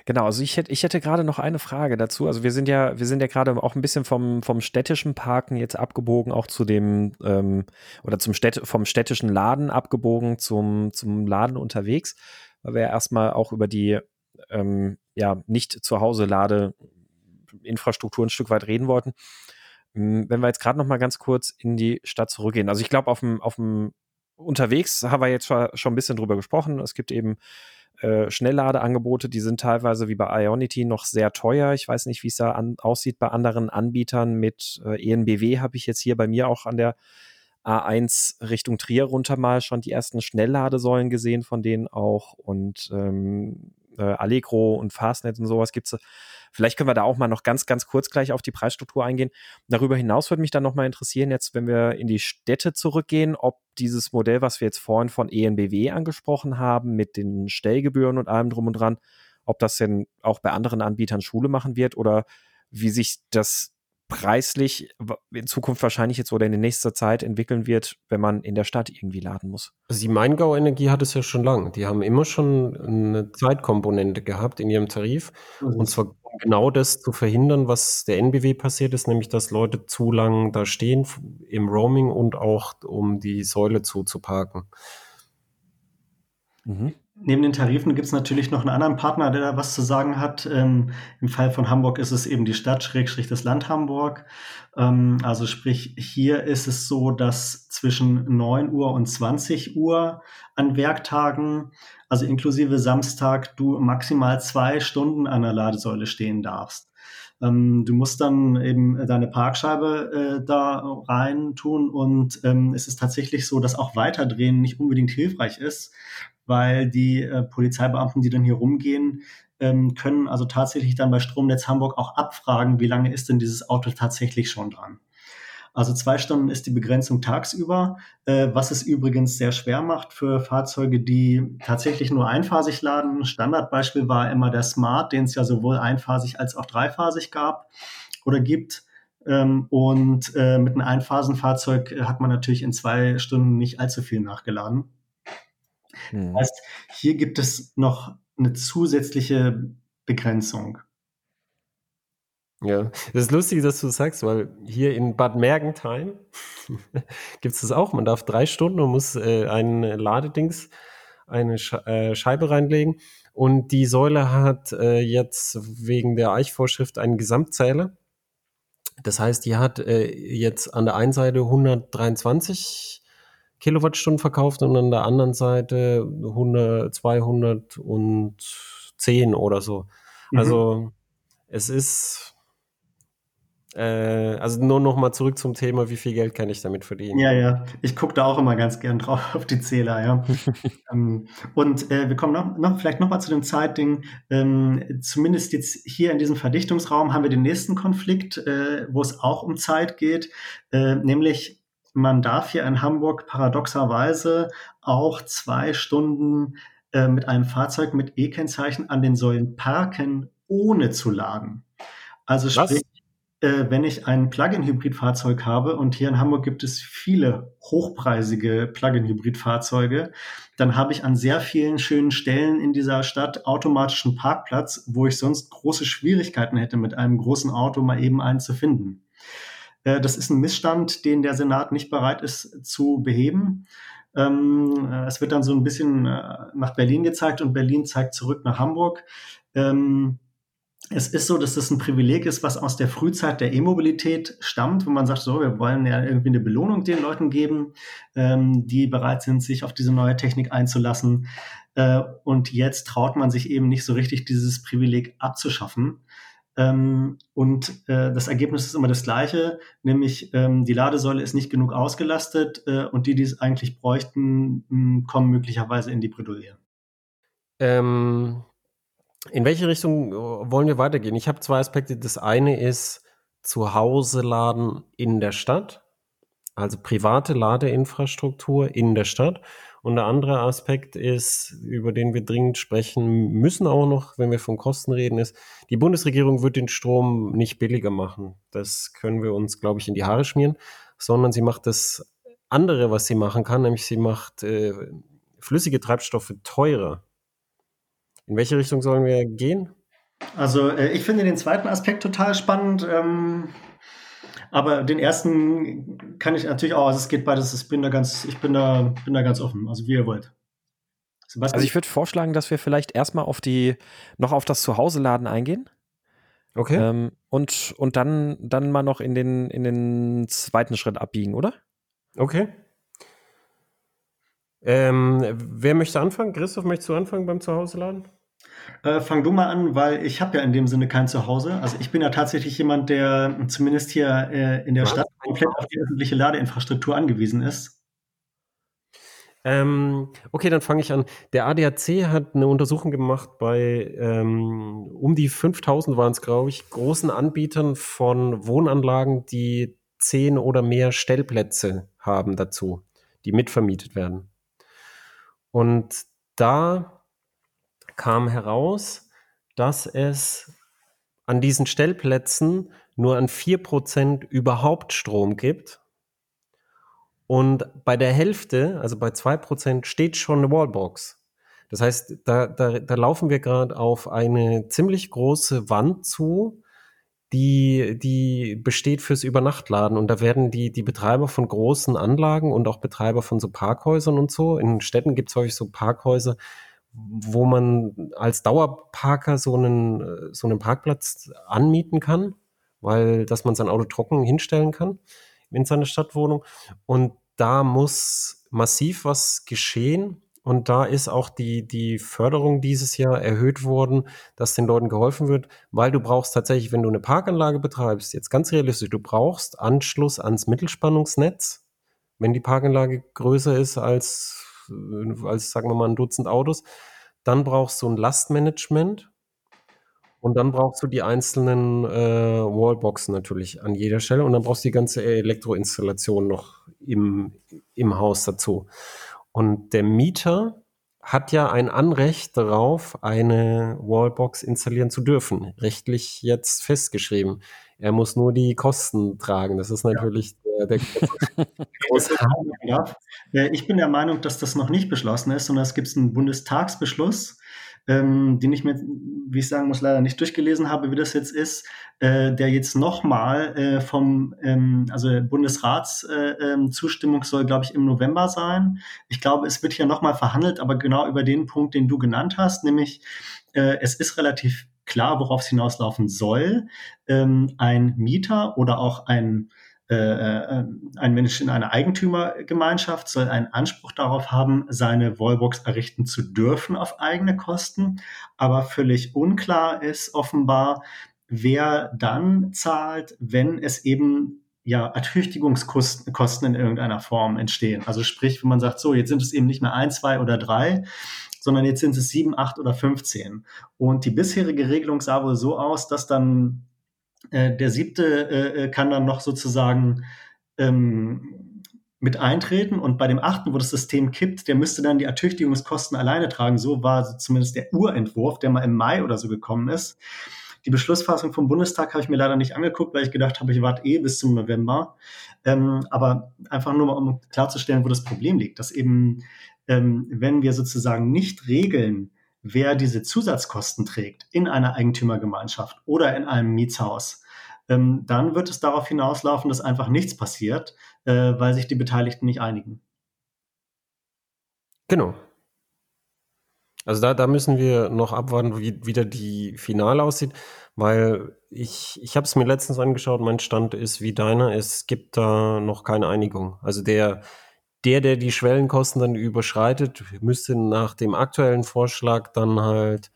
Speaker 1: Genau, also ich hätte, ich hätte gerade noch eine Frage dazu. Also wir sind ja, wir sind ja gerade auch ein bisschen vom, vom städtischen Parken jetzt abgebogen, auch zu dem, ähm, oder zum Städt, vom städtischen Laden abgebogen zum, zum Laden unterwegs, weil wir ja erstmal auch über die ähm, ja, nicht zu Hause Ladeinfrastruktur ein Stück weit reden wollten. Hm, wenn wir jetzt gerade noch mal ganz kurz in die Stadt zurückgehen. Also ich glaube, auf dem, auf dem unterwegs haben wir jetzt schon ein bisschen drüber gesprochen. Es gibt eben äh, Schnellladeangebote, die sind teilweise wie bei Ionity noch sehr teuer. Ich weiß nicht, wie es da an, aussieht bei anderen Anbietern. Mit äh, ENBW habe ich jetzt hier bei mir auch an der A1 Richtung Trier runter mal schon die ersten Schnellladesäulen gesehen, von denen auch. Und ähm, äh, Allegro und Fastnet und sowas gibt es. Vielleicht können wir da auch mal noch ganz, ganz kurz gleich auf die Preisstruktur eingehen. Darüber hinaus würde mich dann noch mal interessieren, jetzt, wenn wir in die Städte zurückgehen, ob dieses Modell, was wir jetzt vorhin von ENBW angesprochen haben, mit den Stellgebühren und allem drum und dran, ob das denn auch bei anderen Anbietern Schule machen wird oder wie sich das preislich in Zukunft wahrscheinlich jetzt oder in nächster Zeit entwickeln wird, wenn man in der Stadt irgendwie laden muss.
Speaker 2: Also die Maingau Energie hat es ja schon lange. Die haben immer schon eine Zeitkomponente gehabt in ihrem Tarif. Mhm. Und zwar genau das zu verhindern, was der NBW passiert ist, nämlich dass Leute zu lang da stehen im Roaming und auch um die Säule zuzuparken.
Speaker 3: Mhm. Neben den Tarifen gibt es natürlich noch einen anderen Partner, der da was zu sagen hat. Ähm, Im Fall von Hamburg ist es eben die Stadt, Schrägstrich das Land Hamburg. Ähm, also sprich, hier ist es so, dass zwischen 9 Uhr und 20 Uhr an Werktagen, also inklusive Samstag, du maximal zwei Stunden an der Ladesäule stehen darfst. Ähm, du musst dann eben deine Parkscheibe äh, da rein tun und ähm, es ist tatsächlich so, dass auch Weiterdrehen nicht unbedingt hilfreich ist, weil die äh, Polizeibeamten, die dann hier rumgehen, ähm, können also tatsächlich dann bei Stromnetz Hamburg auch abfragen, wie lange ist denn dieses Auto tatsächlich schon dran. Also zwei Stunden ist die Begrenzung tagsüber, äh, was es übrigens sehr schwer macht für Fahrzeuge, die tatsächlich nur einphasig laden. Standardbeispiel war immer der Smart, den es ja sowohl einphasig als auch dreiphasig gab oder gibt. Ähm, und äh, mit einem Einphasenfahrzeug hat man natürlich in zwei Stunden nicht allzu viel nachgeladen. Mhm. Das heißt, hier gibt es noch eine zusätzliche Begrenzung.
Speaker 2: Ja, das ist lustig, dass du das sagst, weil hier in Bad Mergentheim <laughs> gibt es das auch. Man darf drei Stunden und muss äh, ein Ladedings, eine Sch äh, Scheibe reinlegen. Und die Säule hat äh, jetzt wegen der Eichvorschrift einen Gesamtzähler. Das heißt, die hat äh, jetzt an der einen Seite 123 Kilowattstunden verkauft und an der anderen Seite 100, 210 oder so. Mhm. Also es ist äh, also nur noch mal zurück zum Thema, wie viel Geld kann ich damit verdienen?
Speaker 3: Ja, ja. Ich gucke da auch immer ganz gern drauf <laughs> auf die Zähler, ja. <laughs> ähm, und äh, wir kommen noch, noch vielleicht noch mal zu dem Zeitding. Ähm, zumindest jetzt hier in diesem Verdichtungsraum haben wir den nächsten Konflikt, äh, wo es auch um Zeit geht, äh, nämlich man darf hier in Hamburg paradoxerweise auch zwei Stunden äh, mit einem Fahrzeug mit E-Kennzeichen an den Säulen parken, ohne zu laden. Also sprich, äh, wenn ich ein Plug-in-Hybrid-Fahrzeug habe und hier in Hamburg gibt es viele hochpreisige Plug-in-Hybrid-Fahrzeuge, dann habe ich an sehr vielen schönen Stellen in dieser Stadt automatischen Parkplatz, wo ich sonst große Schwierigkeiten hätte, mit einem großen Auto mal eben einen zu finden. Äh, das ist ein Missstand, den der Senat nicht bereit ist zu beheben. Ähm, äh, es wird dann so ein bisschen äh, nach Berlin gezeigt und Berlin zeigt zurück nach Hamburg. Ähm, es ist so, dass das ein Privileg ist, was aus der Frühzeit der E-Mobilität stammt, wo man sagt, so, wir wollen ja irgendwie eine Belohnung den Leuten geben, ähm, die bereit sind, sich auf diese neue Technik einzulassen. Und jetzt traut man sich eben nicht so richtig, dieses Privileg abzuschaffen. Ähm, und äh, das Ergebnis ist immer das gleiche, nämlich ähm, die Ladesäule ist nicht genug ausgelastet äh, und die, die es eigentlich bräuchten, mh, kommen möglicherweise in die Bredouille.
Speaker 2: Ähm, in welche Richtung äh, wollen wir weitergehen? Ich habe zwei Aspekte. Das eine ist zu Hause laden in der Stadt, also private Ladeinfrastruktur in der Stadt. Und der andere Aspekt ist, über den wir dringend sprechen müssen auch noch, wenn wir von Kosten reden, ist, die Bundesregierung wird den Strom nicht billiger machen. Das können wir uns, glaube ich, in die Haare schmieren, sondern sie macht das andere, was sie machen kann, nämlich sie macht äh, flüssige Treibstoffe teurer. In welche Richtung sollen wir gehen?
Speaker 3: Also äh, ich finde den zweiten Aspekt total spannend. Ähm, aber den ersten kann ich natürlich auch, also es geht beides, ich bin da ganz, ich bin da, bin da ganz offen, also wie ihr wollt.
Speaker 1: Sebastian? Also ich würde vorschlagen, dass wir vielleicht erstmal auf die, noch auf das Zuhause-Laden eingehen.
Speaker 2: Okay.
Speaker 1: Ähm, und, und dann, dann mal noch in den, in den zweiten Schritt abbiegen, oder?
Speaker 2: Okay. Ähm, wer möchte anfangen? Christoph, möchtest du anfangen beim Zuhause-Laden?
Speaker 3: Äh, fang du mal an, weil ich habe ja in dem Sinne kein Zuhause. Also ich bin ja tatsächlich jemand, der zumindest hier äh, in der Stadt komplett auf die öffentliche Ladeinfrastruktur angewiesen ist.
Speaker 2: Ähm, okay, dann fange ich an. Der ADAC hat eine Untersuchung gemacht bei ähm, um die 5000 waren es, glaube ich, großen Anbietern von Wohnanlagen, die zehn oder mehr Stellplätze haben dazu, die mitvermietet werden. Und da kam heraus, dass es an diesen Stellplätzen nur an 4% überhaupt Strom gibt. Und bei der Hälfte, also bei 2%, steht schon eine Wallbox. Das heißt, da, da, da laufen wir gerade auf eine ziemlich große Wand zu, die, die besteht fürs Übernachtladen. Und da werden die, die Betreiber von großen Anlagen und auch Betreiber von so Parkhäusern und so, in Städten gibt es häufig so Parkhäuser, wo man als Dauerparker so einen, so einen Parkplatz anmieten kann, weil, dass man sein Auto trocken hinstellen kann in seiner Stadtwohnung. Und da muss massiv was geschehen, und da ist auch die, die Förderung dieses Jahr erhöht worden, dass den Leuten geholfen wird, weil du brauchst tatsächlich, wenn du eine Parkanlage betreibst, jetzt ganz realistisch, du brauchst Anschluss ans Mittelspannungsnetz, wenn die Parkanlage größer ist als, als sagen wir mal, ein Dutzend Autos. Dann brauchst du ein Lastmanagement Und dann brauchst du die einzelnen äh, Wallboxen natürlich an jeder Stelle und dann brauchst du die ganze Elektroinstallation noch im, im Haus dazu. Und der Mieter hat ja ein Anrecht darauf, eine Wallbox installieren zu dürfen. Rechtlich jetzt festgeschrieben. Er muss nur die Kosten tragen. Das ist natürlich. Der, <laughs> große
Speaker 3: Ich bin der Meinung, dass das noch nicht beschlossen ist, sondern es gibt einen Bundestagsbeschluss, ähm, den ich mir, wie ich sagen muss, leider nicht durchgelesen habe, wie das jetzt ist, äh, der jetzt nochmal äh, vom, ähm, also Bundesratszustimmung äh, ähm, soll, glaube ich, im November sein. Ich glaube, es wird hier nochmal verhandelt, aber genau über den Punkt, den du genannt hast, nämlich äh, es ist relativ klar, worauf es hinauslaufen soll. Ähm, ein Mieter oder auch ein ein Mensch in einer Eigentümergemeinschaft soll einen Anspruch darauf haben, seine Wallbox errichten zu dürfen auf eigene Kosten. Aber völlig unklar ist offenbar, wer dann zahlt, wenn es eben ja, Ertüchtigungskosten in irgendeiner Form entstehen. Also sprich, wenn man sagt, so, jetzt sind es eben nicht mehr ein, zwei oder drei, sondern jetzt sind es sieben, acht oder 15. Und die bisherige Regelung sah wohl so aus, dass dann äh, der siebte äh, äh, kann dann noch sozusagen ähm, mit eintreten und bei dem achten, wo das System kippt, der müsste dann die Ertüchtigungskosten alleine tragen. So war zumindest der Urentwurf, der mal im Mai oder so gekommen ist. Die Beschlussfassung vom Bundestag habe ich mir leider nicht angeguckt, weil ich gedacht habe, ich warte eh bis zum November. Ähm, aber einfach nur mal, um klarzustellen, wo das Problem liegt, dass eben, ähm, wenn wir sozusagen nicht regeln, wer diese Zusatzkosten trägt in einer Eigentümergemeinschaft oder in einem Mietshaus, ähm, dann wird es darauf hinauslaufen, dass einfach nichts passiert, äh, weil sich die Beteiligten nicht einigen.
Speaker 2: Genau. Also da, da müssen wir noch abwarten, wie wieder die Finale aussieht, weil ich, ich habe es mir letztens angeschaut, mein Stand ist wie deiner, es gibt da noch keine Einigung. Also der, der, der die Schwellenkosten dann überschreitet, müsste nach dem aktuellen Vorschlag dann halt,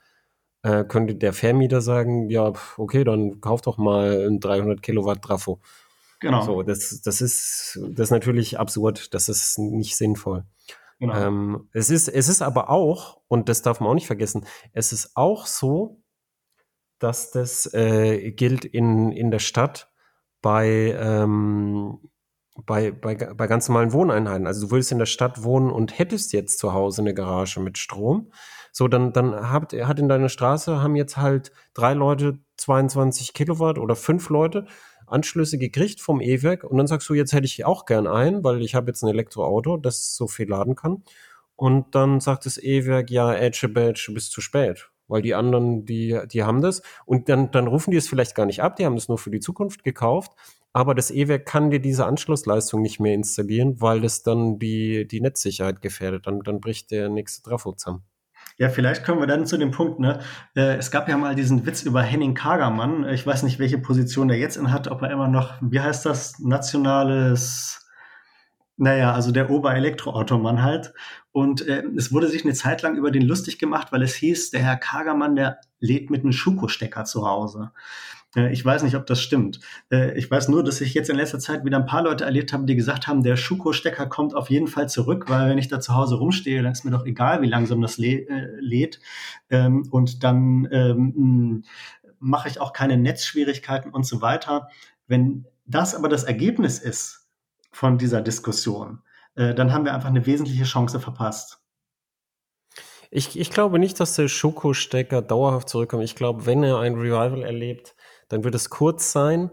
Speaker 2: äh, könnte der Vermieter sagen, ja, okay, dann kauf doch mal ein 300 Kilowatt Trafo. Genau. So, das, das ist, das ist natürlich absurd, das ist nicht sinnvoll. Genau. Ähm, es ist, es ist aber auch, und das darf man auch nicht vergessen, es ist auch so, dass das äh, gilt in, in der Stadt bei, ähm, bei, bei, bei ganz normalen Wohneinheiten. Also du würdest in der Stadt wohnen und hättest jetzt zu Hause eine Garage mit Strom. So, dann, dann habt, hat in deiner Straße haben jetzt halt drei Leute 22 Kilowatt oder fünf Leute Anschlüsse gekriegt vom E-Werk und dann sagst du, jetzt hätte ich auch gern einen, weil ich habe jetzt ein Elektroauto, das so viel laden kann. Und dann sagt das E-Werk, ja, Edge Badge, bist zu spät. Weil die anderen, die, die haben das. Und dann, dann rufen die es vielleicht gar nicht ab, die haben das nur für die Zukunft gekauft aber das E-Werk kann dir diese Anschlussleistung nicht mehr installieren, weil es dann die, die Netzsicherheit gefährdet. Dann, dann bricht der nächste Trafo zusammen.
Speaker 3: Ja, vielleicht kommen wir dann zu dem Punkt, ne? Äh, es gab ja mal diesen Witz über Henning Kagermann. Ich weiß nicht, welche Position er jetzt inhat, ob er immer noch, wie heißt das, nationales, naja, also der Oberelektroautomann halt. Und äh, es wurde sich eine Zeit lang über den lustig gemacht, weil es hieß, der Herr Kagermann, der lädt mit einem Schuko-Stecker zu Hause. Äh, ich weiß nicht, ob das stimmt. Äh, ich weiß nur, dass ich jetzt in letzter Zeit wieder ein paar Leute erlebt habe, die gesagt haben, der Schuko-Stecker kommt auf jeden Fall zurück, weil wenn ich da zu Hause rumstehe, dann ist mir doch egal, wie langsam das äh, lädt. Ähm, und dann ähm, mache ich auch keine Netzschwierigkeiten und so weiter. Wenn das aber das Ergebnis ist von dieser Diskussion, dann haben wir einfach eine wesentliche Chance verpasst.
Speaker 2: Ich, ich glaube nicht, dass der Schokostecker dauerhaft zurückkommt. Ich glaube, wenn er ein Revival erlebt, dann wird es kurz sein,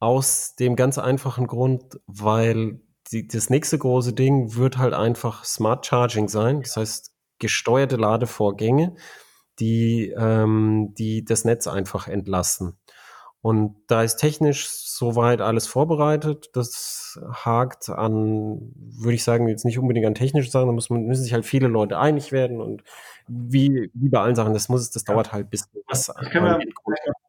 Speaker 2: aus dem ganz einfachen Grund, weil die, das nächste große Ding wird halt einfach Smart Charging sein, das heißt gesteuerte Ladevorgänge, die, ähm, die das Netz einfach entlasten. Und da ist technisch soweit alles vorbereitet. Das hakt an, würde ich sagen, jetzt nicht unbedingt an technische Sachen, da man, müssen sich halt viele Leute einig werden und wie, wie bei allen Sachen, das muss, das dauert halt bis
Speaker 3: was. Das können wir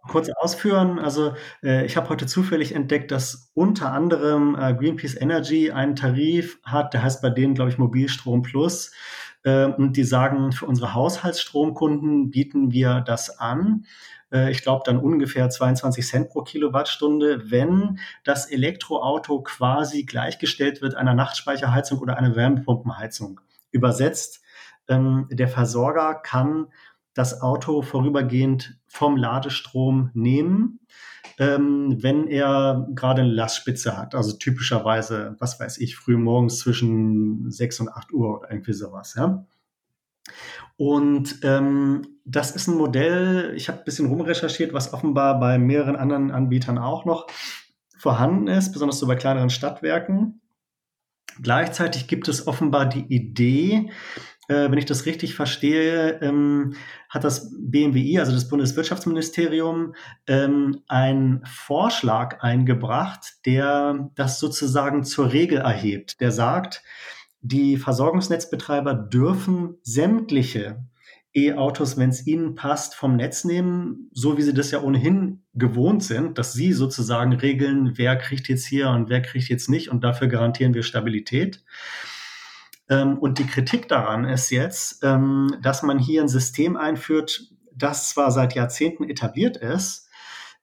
Speaker 3: kurz ausführen. Also äh, ich habe heute zufällig entdeckt, dass unter anderem äh, Greenpeace Energy einen Tarif hat, der heißt bei denen, glaube ich, Mobilstrom Plus. Äh, und die sagen, für unsere Haushaltsstromkunden bieten wir das an. Äh, ich glaube, dann ungefähr 22 Cent pro Kilowattstunde, wenn das Elektroauto quasi gleichgestellt wird einer Nachtspeicherheizung oder einer Wärmepumpenheizung. Übersetzt, ähm, der Versorger kann das Auto vorübergehend vom Ladestrom nehmen, ähm, wenn er gerade eine Lastspitze hat. Also typischerweise, was weiß ich, früh morgens zwischen 6 und 8 Uhr oder irgendwie sowas. Ja? Und ähm, das ist ein Modell, ich habe ein bisschen rumrecherchiert, was offenbar bei mehreren anderen Anbietern auch noch vorhanden ist, besonders so bei kleineren Stadtwerken. Gleichzeitig gibt es offenbar die Idee, äh, wenn ich das richtig verstehe, ähm, hat das BMWI, also das Bundeswirtschaftsministerium, ähm, einen Vorschlag eingebracht, der das sozusagen zur Regel erhebt. Der sagt, die Versorgungsnetzbetreiber dürfen sämtliche E-Autos, wenn es ihnen passt, vom Netz nehmen, so wie sie das ja ohnehin gewohnt sind, dass sie sozusagen regeln, wer kriegt jetzt hier und wer kriegt jetzt nicht und dafür garantieren wir Stabilität. Ähm, und die Kritik daran ist jetzt, ähm, dass man hier ein System einführt, das zwar seit Jahrzehnten etabliert ist,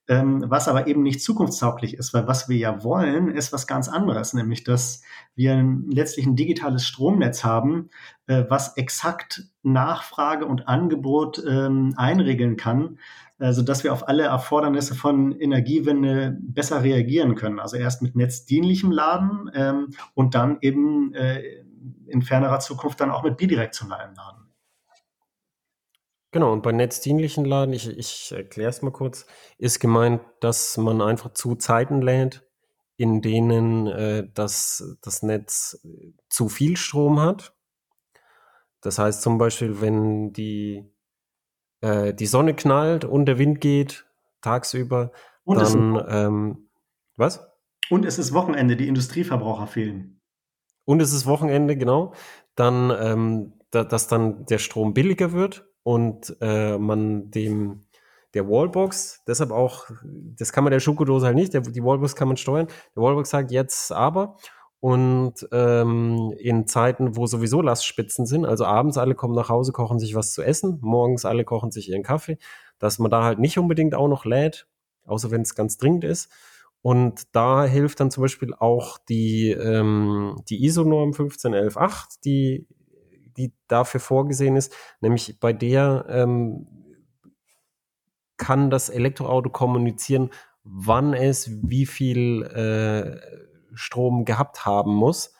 Speaker 3: ähm, was aber eben nicht zukunftstauglich ist, weil was wir ja wollen, ist was ganz anderes, nämlich dass wir letztlich ein digitales Stromnetz haben, äh, was exakt Nachfrage und Angebot einregeln kann, also dass wir auf alle Erfordernisse von Energiewende besser reagieren können. Also erst mit netzdienlichem Laden und dann eben äh, in fernerer Zukunft dann auch mit bidirektionalem Laden.
Speaker 2: Genau, und bei netzdienlichen Laden, ich, ich erkläre es mal kurz, ist gemeint, dass man einfach zu Zeiten lädt, in denen äh, das, das Netz zu viel Strom hat. Das heißt zum Beispiel, wenn die, äh, die Sonne knallt und der Wind geht tagsüber, und dann ähm, was?
Speaker 3: Und es ist Wochenende, die Industrieverbraucher fehlen.
Speaker 2: Und es ist Wochenende, genau. Dann, ähm, da, dass dann der Strom billiger wird und äh, man dem der Wallbox, deshalb auch, das kann man der Schokodose halt nicht, der, die Wallbox kann man steuern. Der Wallbox sagt jetzt aber und ähm, in Zeiten, wo sowieso Lastspitzen sind, also abends alle kommen nach Hause, kochen sich was zu essen, morgens alle kochen sich ihren Kaffee, dass man da halt nicht unbedingt auch noch lädt, außer wenn es ganz dringend ist. Und da hilft dann zum Beispiel auch die, ähm, die ISO-Norm 15118, die die dafür vorgesehen ist, nämlich bei der ähm, kann das Elektroauto kommunizieren, wann es wie viel äh, Strom gehabt haben muss.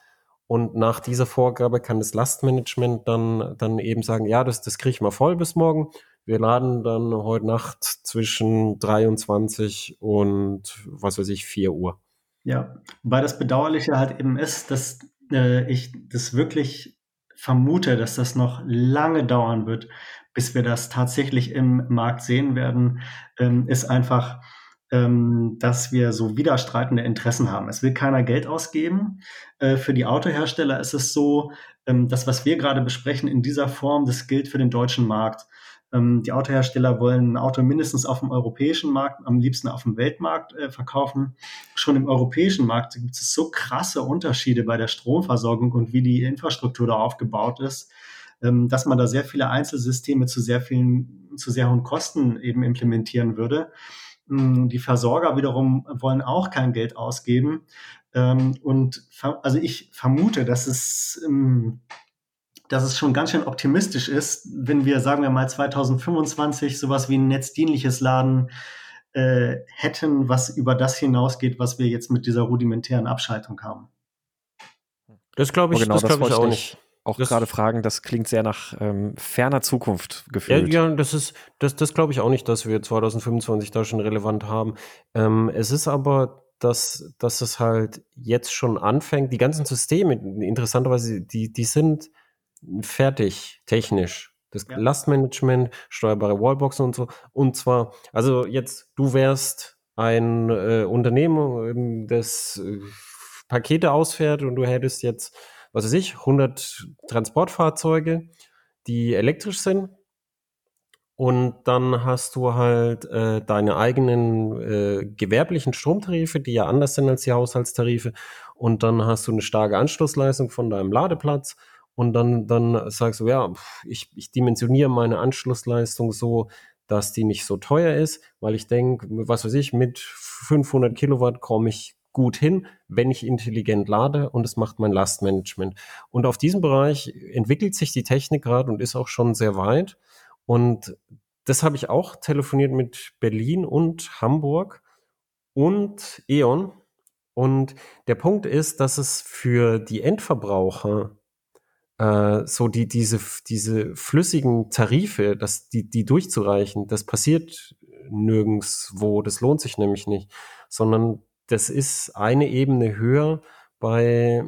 Speaker 2: Und nach dieser Vorgabe kann das Lastmanagement dann, dann eben sagen, ja, das, das kriege ich mal voll bis morgen. Wir laden dann heute Nacht zwischen 23 und was weiß ich, 4 Uhr.
Speaker 3: Ja, weil das Bedauerliche halt eben ist, dass äh, ich das wirklich vermute, dass das noch lange dauern wird, bis wir das tatsächlich im Markt sehen werden, ähm, ist einfach, ähm, dass wir so widerstreitende Interessen haben. Es will keiner Geld ausgeben. Äh, für die Autohersteller ist es so, ähm, das, was wir gerade besprechen in dieser Form, das gilt für den deutschen Markt. Ähm, die Autohersteller wollen ein Auto mindestens auf dem europäischen Markt, am liebsten auf dem Weltmarkt äh, verkaufen. Schon im europäischen Markt gibt es so krasse Unterschiede bei der Stromversorgung und wie die Infrastruktur da aufgebaut ist, ähm, dass man da sehr viele Einzelsysteme zu sehr vielen, zu sehr hohen Kosten eben implementieren würde. Ähm, die Versorger wiederum wollen auch kein Geld ausgeben. Ähm, und also ich vermute, dass es ähm, dass es schon ganz schön optimistisch ist, wenn wir, sagen wir mal, 2025 sowas wie ein netzdienliches Laden äh, hätten, was über das hinausgeht, was wir jetzt mit dieser rudimentären Abschaltung haben.
Speaker 2: Das glaube ich, oh, genau, das glaube ich auch nicht.
Speaker 1: Auch gerade fragen, das klingt sehr nach ähm, ferner Zukunft gefühlt.
Speaker 2: Ja, ja das ist, das, das glaube ich auch nicht, dass wir 2025 da schon relevant haben. Ähm, es ist aber dass, dass es halt jetzt schon anfängt. Die ganzen Systeme, interessanterweise, die, die sind fertig, technisch. Das ja. Lastmanagement, steuerbare Wallboxen und so. Und zwar, also jetzt, du wärst ein äh, Unternehmen, ähm, das äh, Pakete ausfährt und du hättest jetzt, was weiß ich, 100 Transportfahrzeuge, die elektrisch sind. Und dann hast du halt äh, deine eigenen äh, gewerblichen Stromtarife, die ja anders sind als die Haushaltstarife. Und dann hast du eine starke Anschlussleistung von deinem Ladeplatz und dann, dann sagst du, ja, ich, ich dimensioniere meine Anschlussleistung so, dass die nicht so teuer ist, weil ich denke, was weiß ich, mit 500 Kilowatt komme ich gut hin, wenn ich intelligent lade und es macht mein Lastmanagement. Und auf diesem Bereich entwickelt sich die Technik gerade und ist auch schon sehr weit. Und das habe ich auch telefoniert mit Berlin und Hamburg und E.ON. Und der Punkt ist, dass es für die Endverbraucher äh, so die, diese, diese flüssigen Tarife, dass die, die durchzureichen, das passiert nirgendswo, das lohnt sich nämlich nicht, sondern das ist eine Ebene höher bei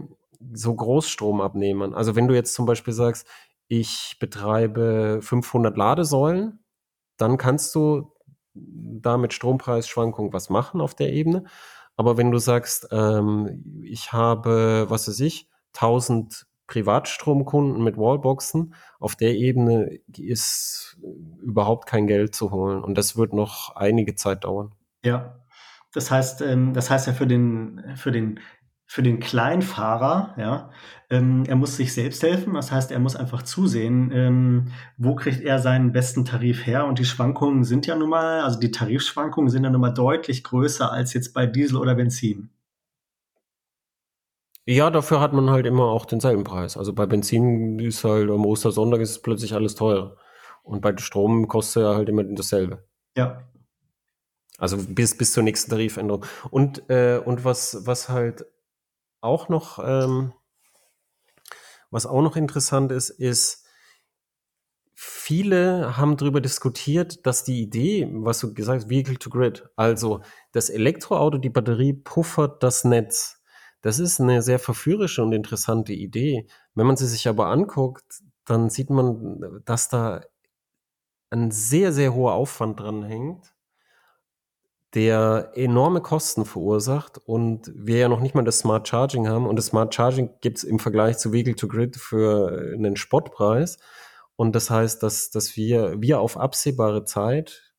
Speaker 2: so Großstromabnehmern. Also wenn du jetzt zum Beispiel sagst, ich betreibe 500 Ladesäulen, dann kannst du da mit Strompreisschwankungen was machen auf der Ebene. Aber wenn du sagst, ähm, ich habe, was weiß ich, 1000 Privatstromkunden mit Wallboxen, auf der Ebene ist überhaupt kein Geld zu holen. Und das wird noch einige Zeit dauern.
Speaker 3: Ja, das heißt, ähm, das heißt ja für den, für den für den Kleinfahrer, ja, ähm, er muss sich selbst helfen. Das heißt, er muss einfach zusehen, ähm, wo kriegt er seinen besten Tarif her. Und die Schwankungen sind ja nun mal, also die Tarifschwankungen sind ja nun mal deutlich größer als jetzt bei Diesel oder Benzin.
Speaker 2: Ja, dafür hat man halt immer auch denselben Preis. Also bei Benzin ist halt am Ostersonntag ist plötzlich alles teuer. Und bei Strom kostet er halt immer dasselbe.
Speaker 3: Ja.
Speaker 2: Also bis, bis zur nächsten Tarifänderung. Und, äh, und was, was halt auch noch, ähm, was auch noch interessant ist, ist, viele haben darüber diskutiert, dass die Idee, was du gesagt hast, Vehicle to Grid, also das Elektroauto, die Batterie puffert das Netz. Das ist eine sehr verführerische und interessante Idee. Wenn man sie sich aber anguckt, dann sieht man, dass da ein sehr, sehr hoher Aufwand dran hängt der enorme Kosten verursacht und wir ja noch nicht mal das Smart Charging haben. Und das Smart Charging gibt es im Vergleich zu Vehicle to Grid für einen Spottpreis. Und das heißt, dass, dass wir, wir auf absehbare Zeit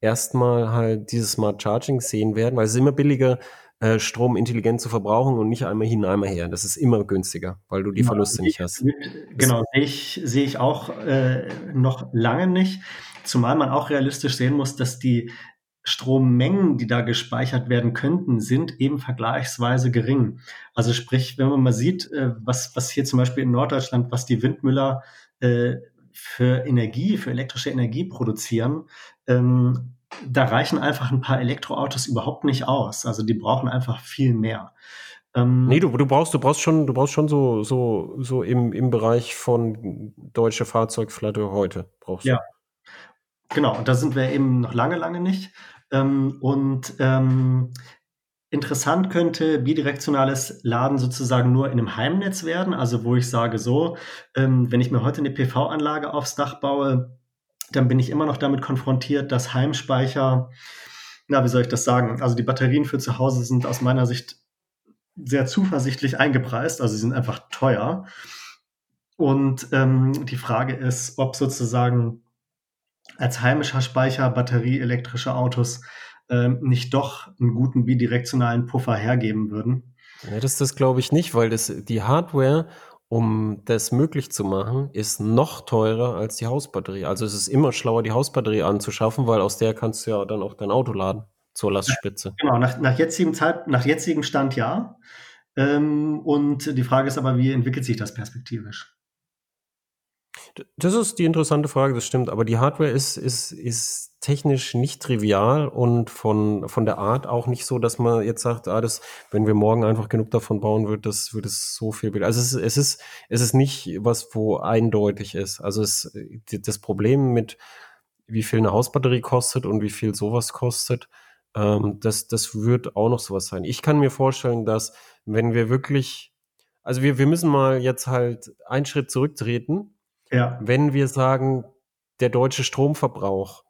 Speaker 2: erstmal halt dieses Smart Charging sehen werden, weil es ist immer billiger, äh, Strom intelligent zu verbrauchen und nicht einmal hin, einmal her. Das ist immer günstiger, weil du die genau, Verluste nicht hast.
Speaker 3: Genau, sehe ich, sehe ich auch äh, noch lange nicht. Zumal man auch realistisch sehen muss, dass die Strommengen, die da gespeichert werden könnten, sind eben vergleichsweise gering. Also sprich, wenn man mal sieht, äh, was, was hier zum Beispiel in Norddeutschland, was die Windmüller äh, für Energie, für elektrische Energie produzieren, ähm, da reichen einfach ein paar Elektroautos überhaupt nicht aus. Also die brauchen einfach viel mehr.
Speaker 2: Ähm, nee, du, du brauchst, du brauchst schon, du brauchst schon so, so, so im, im Bereich von deutsche Fahrzeugflotte heute brauchst
Speaker 3: du. Ja. Genau, und da sind wir eben noch lange, lange nicht. Ähm, und ähm, interessant könnte bidirektionales Laden sozusagen nur in einem Heimnetz werden, also wo ich sage so, ähm, wenn ich mir heute eine PV-Anlage aufs Dach baue, dann bin ich immer noch damit konfrontiert, dass Heimspeicher, na, wie soll ich das sagen? Also die Batterien für zu Hause sind aus meiner Sicht sehr zuversichtlich eingepreist, also sie sind einfach teuer. Und ähm, die Frage ist, ob sozusagen als heimischer Speicher batterieelektrische Autos ähm, nicht doch einen guten bidirektionalen Puffer hergeben würden.
Speaker 2: Ja, das, das glaube ich nicht, weil das, die Hardware, um das möglich zu machen, ist noch teurer als die Hausbatterie. Also es ist immer schlauer, die Hausbatterie anzuschaffen, weil aus der kannst du ja dann auch dein Auto laden zur Lastspitze.
Speaker 3: Genau, nach, nach jetzigem Zeit, nach jetzigem Stand ja. Ähm, und die Frage ist aber, wie entwickelt sich das perspektivisch?
Speaker 2: Das ist die interessante Frage, das stimmt. Aber die Hardware ist, ist, ist technisch nicht trivial und von, von der Art auch nicht so, dass man jetzt sagt, ah, das, wenn wir morgen einfach genug davon bauen, wird das, wird es so viel. Also es, es ist, es ist nicht was, wo eindeutig ist. Also es, das Problem mit, wie viel eine Hausbatterie kostet und wie viel sowas kostet, ähm, das, das wird auch noch sowas sein. Ich kann mir vorstellen, dass wenn wir wirklich, also wir, wir müssen mal jetzt halt einen Schritt zurücktreten ja. Wenn wir sagen, der deutsche Stromverbrauch,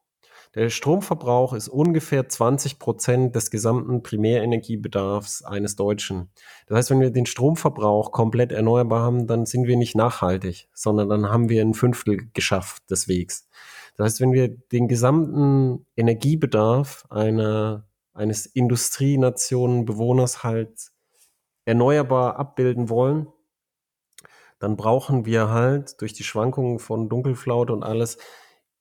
Speaker 2: der Stromverbrauch ist ungefähr 20 Prozent des gesamten Primärenergiebedarfs eines Deutschen. Das heißt, wenn wir den Stromverbrauch komplett erneuerbar haben, dann sind wir nicht nachhaltig, sondern dann haben wir ein Fünftel geschafft des Wegs. Das heißt, wenn wir den gesamten Energiebedarf einer, eines Industrienationenbewohners halt erneuerbar abbilden wollen, dann brauchen wir halt durch die Schwankungen von Dunkelflaute und alles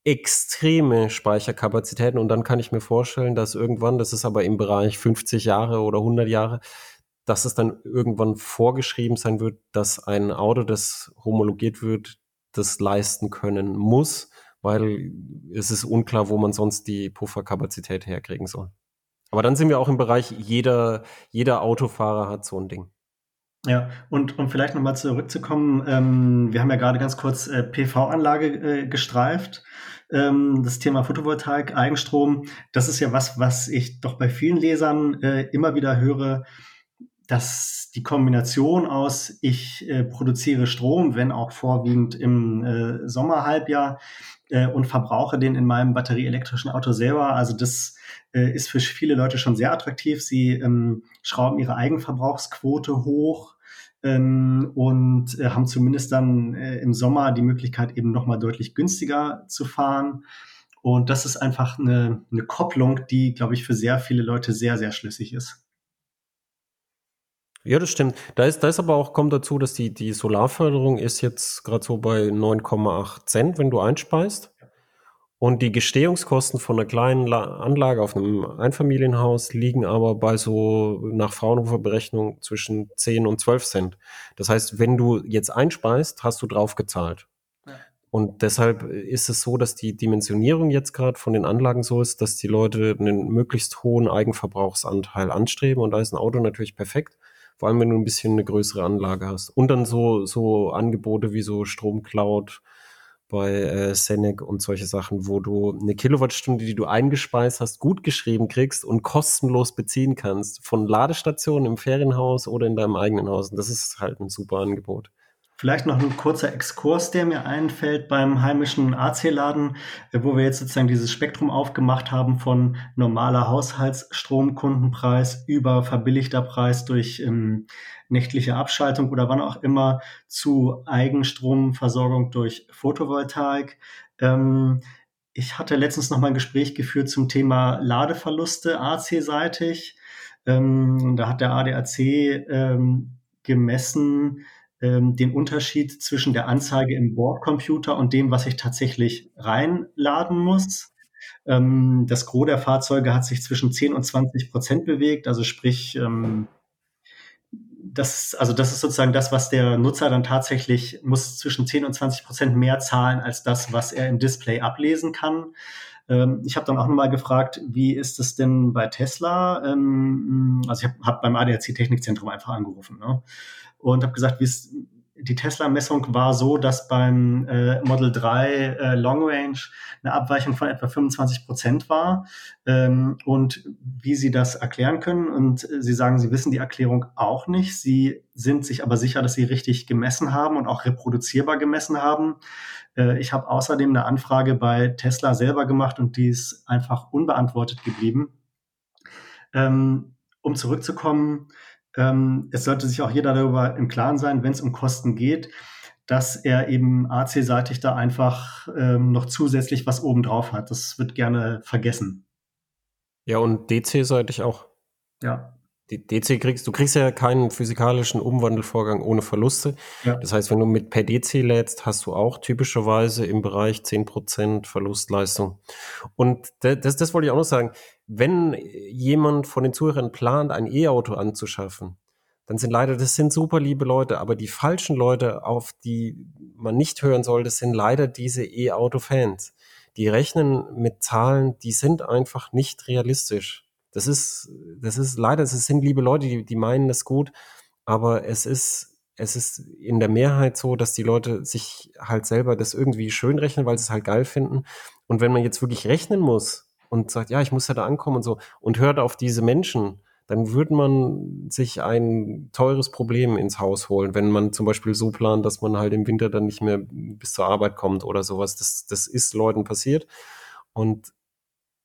Speaker 2: extreme Speicherkapazitäten und dann kann ich mir vorstellen, dass irgendwann, das ist aber im Bereich 50 Jahre oder 100 Jahre, dass es dann irgendwann vorgeschrieben sein wird, dass ein Auto, das homologiert wird, das leisten können muss, weil es ist unklar, wo man sonst die Pufferkapazität herkriegen soll. Aber dann sind wir auch im Bereich, jeder, jeder Autofahrer hat so ein Ding.
Speaker 3: Ja, und um vielleicht nochmal zurückzukommen, ähm, wir haben ja gerade ganz kurz äh, PV-Anlage äh, gestreift. Ähm, das Thema Photovoltaik, Eigenstrom, das ist ja was, was ich doch bei vielen Lesern äh, immer wieder höre, dass die Kombination aus, ich äh, produziere Strom, wenn auch vorwiegend im äh, Sommerhalbjahr, äh, und verbrauche den in meinem batterieelektrischen Auto selber. Also das äh, ist für viele Leute schon sehr attraktiv. Sie ähm, schrauben ihre Eigenverbrauchsquote hoch ähm, und äh, haben zumindest dann äh, im Sommer die Möglichkeit, eben nochmal deutlich günstiger zu fahren. Und das ist einfach eine, eine Kopplung, die, glaube ich, für sehr viele Leute sehr, sehr schlüssig ist.
Speaker 2: Ja, das stimmt. Da ist, da ist aber auch, kommt dazu, dass die, die Solarförderung ist jetzt gerade so bei 9,8 Cent, wenn du einspeist. Und die Gestehungskosten von einer kleinen Anlage auf einem Einfamilienhaus liegen aber bei so nach Fraunhofer Berechnung zwischen 10 und 12 Cent. Das heißt, wenn du jetzt einspeist, hast du drauf gezahlt. Ja. Und deshalb ist es so, dass die Dimensionierung jetzt gerade von den Anlagen so ist, dass die Leute einen möglichst hohen Eigenverbrauchsanteil anstreben. Und da ist ein Auto natürlich perfekt. Vor allem, wenn du ein bisschen eine größere Anlage hast. Und dann so, so Angebote wie so Stromcloud bei äh, Senec und solche Sachen, wo du eine Kilowattstunde, die du eingespeist hast, gut geschrieben kriegst und kostenlos beziehen kannst. Von Ladestationen im Ferienhaus oder in deinem eigenen Haus. Und das ist halt ein super Angebot.
Speaker 3: Vielleicht noch ein kurzer Exkurs, der mir einfällt beim heimischen AC-Laden, äh, wo wir jetzt sozusagen dieses Spektrum aufgemacht haben von normaler Haushaltsstromkundenpreis über verbilligter Preis durch ähm, nächtliche Abschaltung oder wann auch immer zu Eigenstromversorgung durch Photovoltaik. Ähm, ich hatte letztens noch mal ein Gespräch geführt zum Thema Ladeverluste AC-seitig. Ähm, da hat der ADAC ähm, gemessen, ähm, den Unterschied zwischen der Anzeige im Bordcomputer und dem, was ich tatsächlich reinladen muss. Ähm, das Gros der Fahrzeuge hat sich zwischen 10 und 20 Prozent bewegt, also sprich, ähm, das, also das ist sozusagen das, was der Nutzer dann tatsächlich muss zwischen 10 und 20 Prozent mehr zahlen als das, was er im Display ablesen kann. Ähm, ich habe dann auch nochmal gefragt, wie ist es denn bei Tesla? Ähm, also ich habe hab beim ADAC Technikzentrum einfach angerufen. Ne? Und habe gesagt, wie es die Tesla-Messung war so, dass beim äh, Model 3 äh, Long Range eine Abweichung von etwa 25 Prozent war ähm, und wie Sie das erklären können. Und Sie sagen, Sie wissen die Erklärung auch nicht. Sie sind sich aber sicher, dass Sie richtig gemessen haben und auch reproduzierbar gemessen haben. Äh, ich habe außerdem eine Anfrage bei Tesla selber gemacht und die ist einfach unbeantwortet geblieben. Ähm, um zurückzukommen, ähm, es sollte sich auch jeder darüber im Klaren sein, wenn es um Kosten geht, dass er eben AC-seitig da einfach ähm, noch zusätzlich was obendrauf hat. Das wird gerne vergessen.
Speaker 2: Ja, und DC-seitig auch.
Speaker 3: Ja.
Speaker 2: Die DC kriegst, du kriegst ja keinen physikalischen Umwandelvorgang ohne Verluste. Ja. Das heißt, wenn du mit per DC lädst, hast du auch typischerweise im Bereich 10% Verlustleistung. Und das, das, das wollte ich auch noch sagen. Wenn jemand von den Zuhörern plant, ein E-Auto anzuschaffen, dann sind leider, das sind super liebe Leute, aber die falschen Leute, auf die man nicht hören soll, das sind leider diese E-Auto-Fans. Die rechnen mit Zahlen, die sind einfach nicht realistisch. Das ist, das ist leider, es sind liebe Leute, die, die meinen das gut, aber es ist, es ist in der Mehrheit so, dass die Leute sich halt selber das irgendwie schön rechnen, weil sie es halt geil finden. Und wenn man jetzt wirklich rechnen muss und sagt, ja, ich muss ja da ankommen und so, und hört auf diese Menschen, dann würde man sich ein teures Problem ins Haus holen, wenn man zum Beispiel so plant, dass man halt im Winter dann nicht mehr bis zur Arbeit kommt oder sowas. Das, das ist Leuten passiert. Und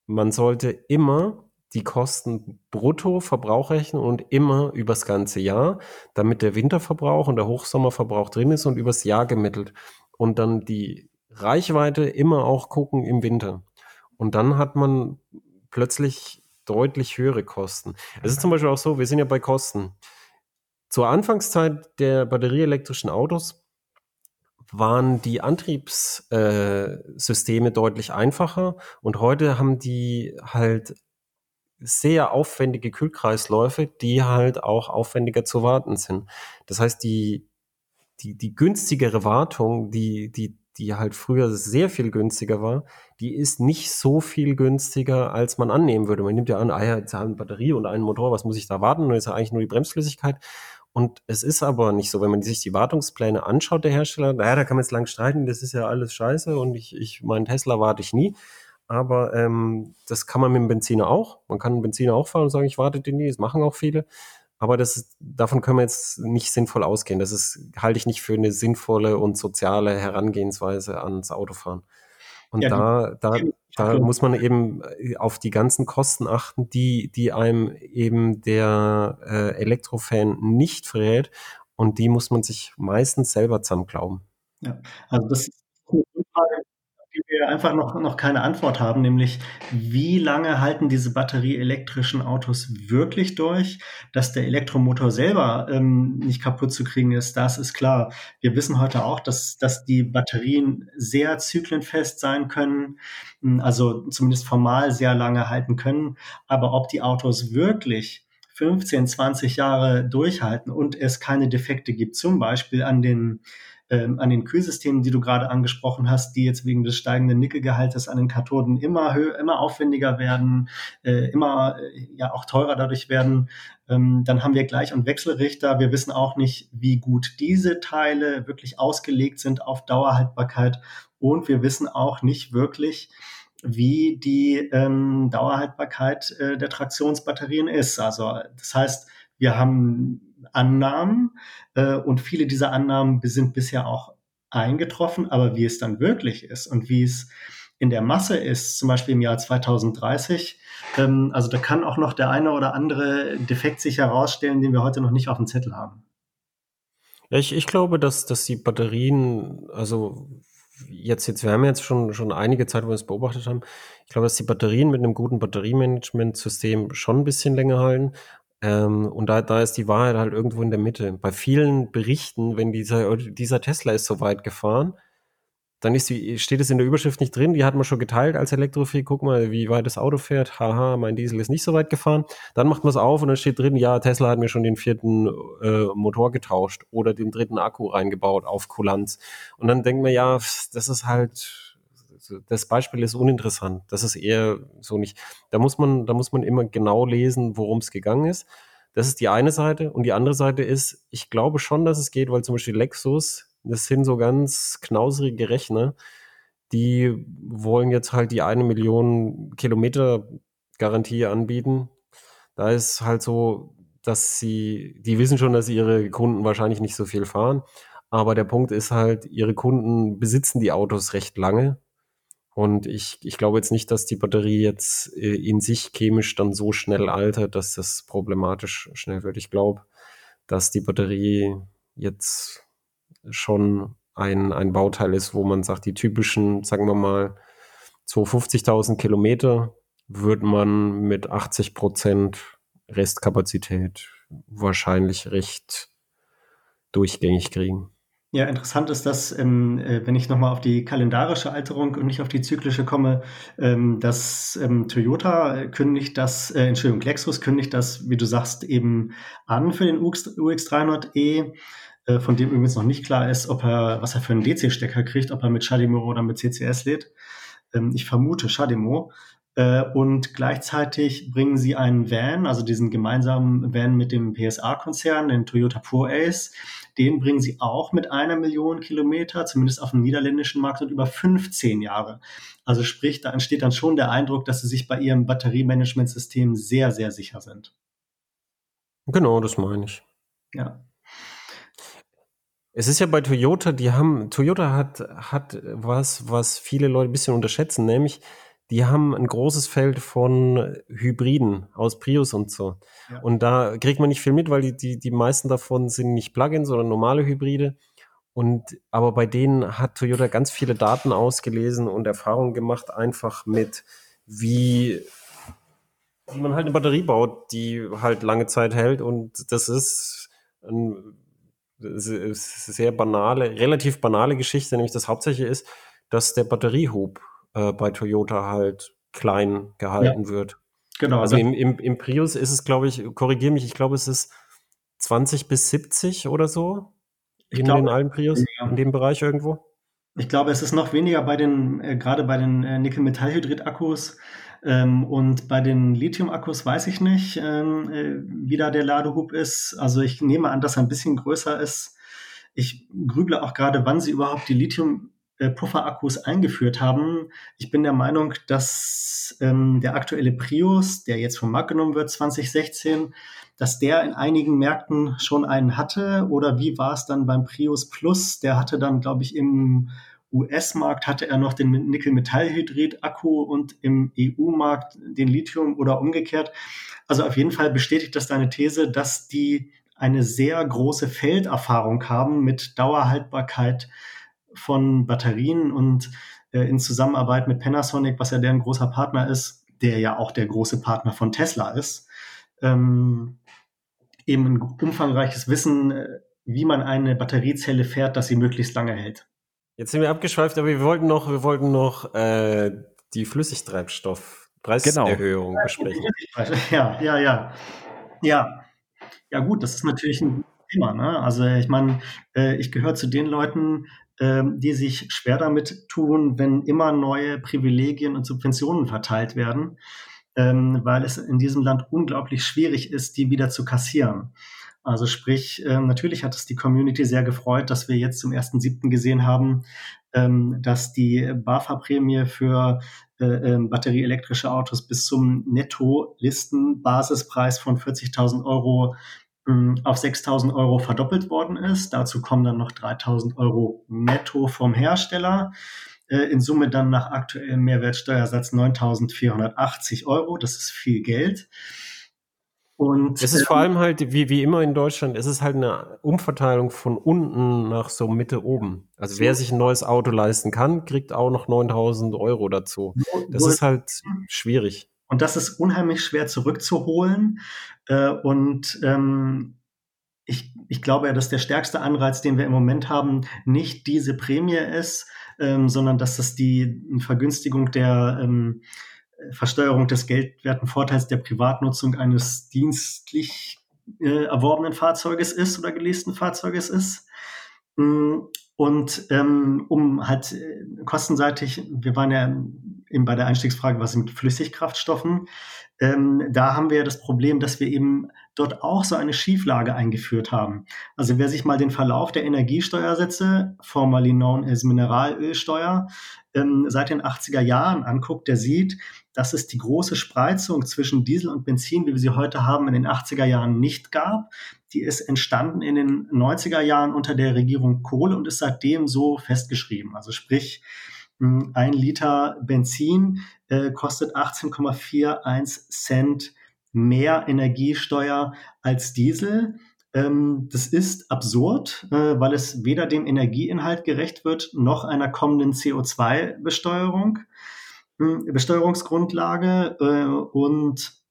Speaker 2: man sollte immer die Kosten brutto Verbrauch rechnen und immer übers ganze Jahr, damit der Winterverbrauch und der Hochsommerverbrauch drin ist und übers Jahr gemittelt. Und dann die Reichweite immer auch gucken im Winter. Und dann hat man plötzlich deutlich höhere Kosten. Es ist zum Beispiel auch so, wir sind ja bei Kosten. Zur Anfangszeit der batterieelektrischen Autos waren die Antriebssysteme äh, deutlich einfacher und heute haben die halt sehr aufwendige Kühlkreisläufe, die halt auch aufwendiger zu warten sind. Das heißt, die, die, die günstigere Wartung, die, die die halt früher sehr viel günstiger war, die ist nicht so viel günstiger, als man annehmen würde. Man nimmt ja an, ah ja, jetzt haben eine Batterie und einen Motor, was muss ich da warten? Und ist ja eigentlich nur die Bremsflüssigkeit. Und es ist aber nicht so, wenn man sich die Wartungspläne anschaut, der Hersteller, naja, da kann man jetzt lang streiten, das ist ja alles scheiße und ich, ich meinen Tesla warte ich nie. Aber ähm, das kann man mit dem Benziner auch. Man kann einen Benziner auch fahren und sagen, ich warte den nie, das machen auch viele. Aber das, davon können wir jetzt nicht sinnvoll ausgehen. Das ist, halte ich nicht für eine sinnvolle und soziale Herangehensweise ans Autofahren. Und ja, da, da, da muss man eben äh, auf die ganzen Kosten achten, die, die einem eben der äh, Elektrofan nicht verrät. Und die muss man sich meistens selber zusammenglauben.
Speaker 3: Ja, also das ist eine Frage, die wir einfach noch, noch keine Antwort haben, nämlich wie lange halten diese batterieelektrischen Autos wirklich durch? Dass der Elektromotor selber ähm, nicht kaputt zu kriegen ist, das ist klar. Wir wissen heute auch, dass, dass die Batterien sehr zyklenfest sein können, hm, also zumindest formal sehr lange halten können. Aber ob die Autos wirklich 15, 20 Jahre durchhalten und es keine Defekte gibt, zum Beispiel an den ähm, an den Kühlsystemen, die du gerade angesprochen hast, die jetzt wegen des steigenden Nickelgehaltes an den Kathoden immer höher, immer aufwendiger werden, äh, immer äh, ja auch teurer dadurch werden. Ähm, dann haben wir Gleich- und Wechselrichter. Wir wissen auch nicht, wie gut diese Teile wirklich ausgelegt sind auf Dauerhaltbarkeit. Und wir wissen auch nicht wirklich, wie die ähm, Dauerhaltbarkeit äh, der Traktionsbatterien ist. Also das heißt, wir haben Annahmen äh, und viele dieser Annahmen sind bisher auch eingetroffen, aber wie es dann wirklich ist und wie es in der Masse ist, zum Beispiel im Jahr 2030, ähm, also da kann auch noch der eine oder andere Defekt sich herausstellen, den wir heute noch nicht auf dem Zettel haben.
Speaker 2: Ja, ich, ich glaube, dass, dass die Batterien, also jetzt, jetzt, wir haben jetzt schon, schon einige Zeit, wo wir es beobachtet haben. Ich glaube, dass die Batterien mit einem guten Batteriemanagement-System schon ein bisschen länger halten. Ähm, und da, da ist die Wahrheit halt irgendwo in der Mitte. Bei vielen Berichten, wenn dieser, dieser Tesla ist so weit gefahren, dann ist die, steht es in der Überschrift nicht drin, die hat man schon geteilt als Elektrofil, guck mal, wie weit das Auto fährt, haha, mein Diesel ist nicht so weit gefahren. Dann macht man es auf und dann steht drin, ja, Tesla hat mir schon den vierten äh, Motor getauscht oder den dritten Akku reingebaut auf Kulanz. Und dann denkt man, ja, das ist halt, das Beispiel ist uninteressant. Das ist eher so nicht. Da muss man, da muss man immer genau lesen, worum es gegangen ist. Das ist die eine Seite. Und die andere Seite ist, ich glaube schon, dass es geht, weil zum Beispiel Lexus, das sind so ganz knauserige Rechner, die wollen jetzt halt die eine Million Kilometer Garantie anbieten. Da ist halt so, dass sie, die wissen schon, dass ihre Kunden wahrscheinlich nicht so viel fahren. Aber der Punkt ist halt, ihre Kunden besitzen die Autos recht lange und ich, ich glaube jetzt nicht, dass die Batterie jetzt äh, in sich chemisch dann so schnell altert, dass das problematisch schnell wird. Ich glaube, dass die Batterie jetzt schon ein, ein Bauteil ist, wo man sagt, die typischen, sagen wir mal, 250.000 Kilometer wird man mit 80 Prozent Restkapazität wahrscheinlich recht durchgängig kriegen.
Speaker 3: Ja, interessant ist das, ähm, äh, wenn ich nochmal auf die kalendarische Alterung und nicht auf die zyklische komme, ähm, dass ähm, Toyota kündigt das, äh, Entschuldigung, Lexus kündigt das, wie du sagst, eben an für den UX, UX300e, äh, von dem übrigens noch nicht klar ist, ob er, was er für einen DC-Stecker kriegt, ob er mit CHAdeMO oder mit CCS lädt. Ähm, ich vermute CHAdeMO. Äh, und gleichzeitig bringen sie einen Van, also diesen gemeinsamen Van mit dem PSA-Konzern, den Toyota Pro Ace, den bringen sie auch mit einer Million Kilometer, zumindest auf dem niederländischen Markt und über 15 Jahre. Also sprich, da entsteht dann schon der Eindruck, dass sie sich bei ihrem Batteriemanagementsystem sehr, sehr sicher sind.
Speaker 2: Genau, das meine ich.
Speaker 3: Ja.
Speaker 2: Es ist ja bei Toyota, die haben, Toyota hat, hat was, was viele Leute ein bisschen unterschätzen, nämlich die haben ein großes Feld von Hybriden aus Prius und so. Ja. Und da kriegt man nicht viel mit, weil die, die, die meisten davon sind nicht Plugins, sondern normale Hybride. Und aber bei denen hat Toyota ganz viele Daten ausgelesen und Erfahrungen gemacht, einfach mit wie, wie man halt eine Batterie baut, die halt lange Zeit hält. Und das ist eine sehr banale, relativ banale Geschichte, nämlich das Hauptsächliche ist, dass der Batteriehub äh, bei Toyota halt klein gehalten ja. wird. Genau. Also im, im, im Prius ist es, glaube ich, korrigiere mich, ich glaube, es ist 20 bis 70 oder so. in glaub, den alten Prius, ja. in dem Bereich irgendwo.
Speaker 3: Ich glaube, es ist noch weniger bei den, äh, gerade bei den äh, Nickel-Metallhydrid-Akkus ähm, und bei den Lithium-Akkus weiß ich nicht, ähm, äh, wie da der Ladehub ist. Also ich nehme an, dass er ein bisschen größer ist. Ich grüble auch gerade, wann sie überhaupt die Lithium äh, Pufferakkus eingeführt haben. Ich bin der Meinung, dass ähm, der aktuelle Prius, der jetzt vom Markt genommen wird, 2016, dass der in einigen Märkten schon einen hatte. Oder wie war es dann beim Prius Plus? Der hatte dann, glaube ich, im US-Markt hatte er noch den Nickel-Metallhydrid-Akku und im EU-Markt den Lithium oder umgekehrt. Also auf jeden Fall bestätigt das deine These, dass die eine sehr große Felderfahrung haben mit Dauerhaltbarkeit von Batterien und äh, in Zusammenarbeit mit Panasonic, was ja deren großer Partner ist, der ja auch der große Partner von Tesla ist, ähm, eben ein umfangreiches Wissen, äh, wie man eine Batteriezelle fährt, dass sie möglichst lange hält.
Speaker 2: Jetzt sind wir abgeschweift, aber wir wollten noch, wir wollten noch äh, die Flüssigtreibstoffpreiserhöhung genau. besprechen.
Speaker 3: Ja, ja, ja. Ja. Ja, gut, das ist natürlich ein Thema. Ne? Also ich meine, äh, ich gehöre zu den Leuten, die sich schwer damit tun, wenn immer neue Privilegien und Subventionen verteilt werden, ähm, weil es in diesem Land unglaublich schwierig ist, die wieder zu kassieren. Also sprich, äh, natürlich hat es die Community sehr gefreut, dass wir jetzt zum 1.7. gesehen haben, ähm, dass die BAFA-Prämie für äh, batterieelektrische Autos bis zum Netto-Listenbasispreis von 40.000 Euro ähm, auf 6.000 Euro verdoppelt worden ist. Dazu kommen dann noch 3.000 Euro netto vom Hersteller. Äh, in Summe dann nach aktuellem Mehrwertsteuersatz 9.480 Euro. Das ist viel Geld.
Speaker 2: Und, es ist vor allem halt, wie, wie immer in Deutschland, es ist halt eine Umverteilung von unten nach so Mitte oben. Also wer sich ein neues Auto leisten kann, kriegt auch noch 9000 Euro dazu. Das ist halt schwierig.
Speaker 3: Und das ist unheimlich schwer zurückzuholen. Äh, und ähm, ich, ich glaube ja, dass der stärkste Anreiz, den wir im Moment haben, nicht diese Prämie ist, ähm, sondern dass das die Vergünstigung der ähm, Versteuerung des geldwerten Vorteils der Privatnutzung eines dienstlich äh, erworbenen Fahrzeuges ist oder geleasten Fahrzeuges ist. Mm, und ähm, um halt äh, kostenseitig, wir waren ja eben bei der Einstiegsfrage, was mit Flüssigkraftstoffen, ähm, da haben wir ja das Problem, dass wir eben dort auch so eine Schieflage eingeführt haben. Also wer sich mal den Verlauf der Energiesteuersätze, formerly known as Mineralölsteuer, ähm, seit den 80er Jahren anguckt, der sieht, dass es die große Spreizung zwischen Diesel und Benzin, wie wir sie heute haben, in den 80er Jahren nicht gab. Die ist entstanden in den 90er Jahren unter der Regierung Kohl und ist seitdem so festgeschrieben. Also sprich, ein Liter Benzin äh, kostet 18,41 Cent mehr Energiesteuer als Diesel. Ähm, das ist absurd, äh, weil es weder dem Energieinhalt gerecht wird, noch einer kommenden CO2-Besteuerung, äh, Besteuerungsgrundlage. Und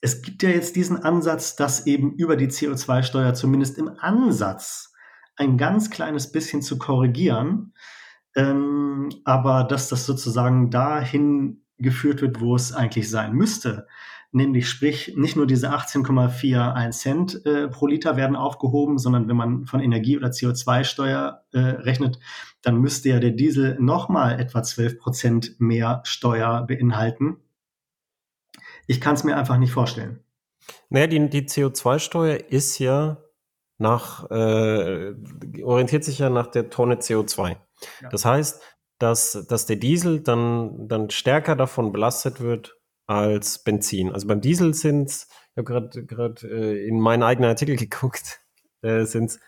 Speaker 3: es gibt ja jetzt diesen Ansatz, dass eben über die CO2-Steuer zumindest im Ansatz ein ganz kleines bisschen zu korrigieren. Ähm, aber dass das sozusagen dahin geführt wird, wo es eigentlich sein müsste. Nämlich sprich, nicht nur diese 18,41 Cent äh, pro Liter werden aufgehoben, sondern wenn man von Energie- oder CO2-Steuer äh, rechnet, dann müsste ja der Diesel nochmal etwa 12 Prozent mehr Steuer beinhalten. Ich kann es mir einfach nicht vorstellen.
Speaker 2: Naja, die, die CO2-Steuer ist ja nach, äh, orientiert sich ja nach der Tonne CO2. Ja. Das heißt, dass, dass der Diesel dann, dann stärker davon belastet wird als Benzin. Also beim Diesel sind es, ich habe gerade äh, in meinen eigenen Artikel <laughs> geguckt, äh, sind es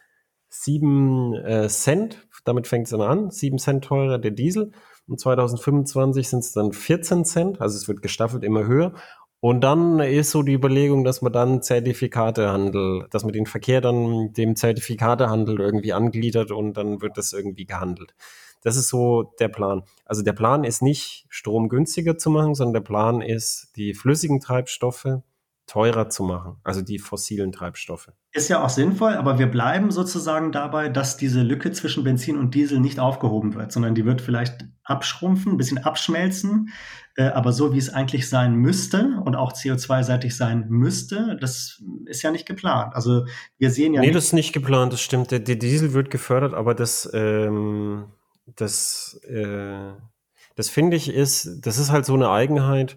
Speaker 2: sieben äh, Cent, damit fängt es immer an, sieben Cent teurer der Diesel. Und 2025 sind es dann 14 Cent, also es wird gestaffelt immer höher. Und dann ist so die Überlegung, dass man dann Zertifikatehandel, dass man den Verkehr dann dem Zertifikatehandel irgendwie angliedert und dann wird das irgendwie gehandelt. Das ist so der Plan. Also der Plan ist nicht, Strom günstiger zu machen, sondern der Plan ist, die flüssigen Treibstoffe teurer zu machen, also die fossilen Treibstoffe.
Speaker 3: Ist ja auch sinnvoll, aber wir bleiben sozusagen dabei, dass diese Lücke zwischen Benzin und Diesel nicht aufgehoben wird, sondern die wird vielleicht abschrumpfen, ein bisschen abschmelzen, äh, aber so wie es eigentlich sein müsste und auch CO2-seitig sein müsste, das ist ja nicht geplant. Also wir sehen ja.
Speaker 2: Nee, das ist nicht geplant, das stimmt. Der, der Diesel wird gefördert, aber das, ähm, das, äh, das finde ich ist, das ist halt so eine Eigenheit,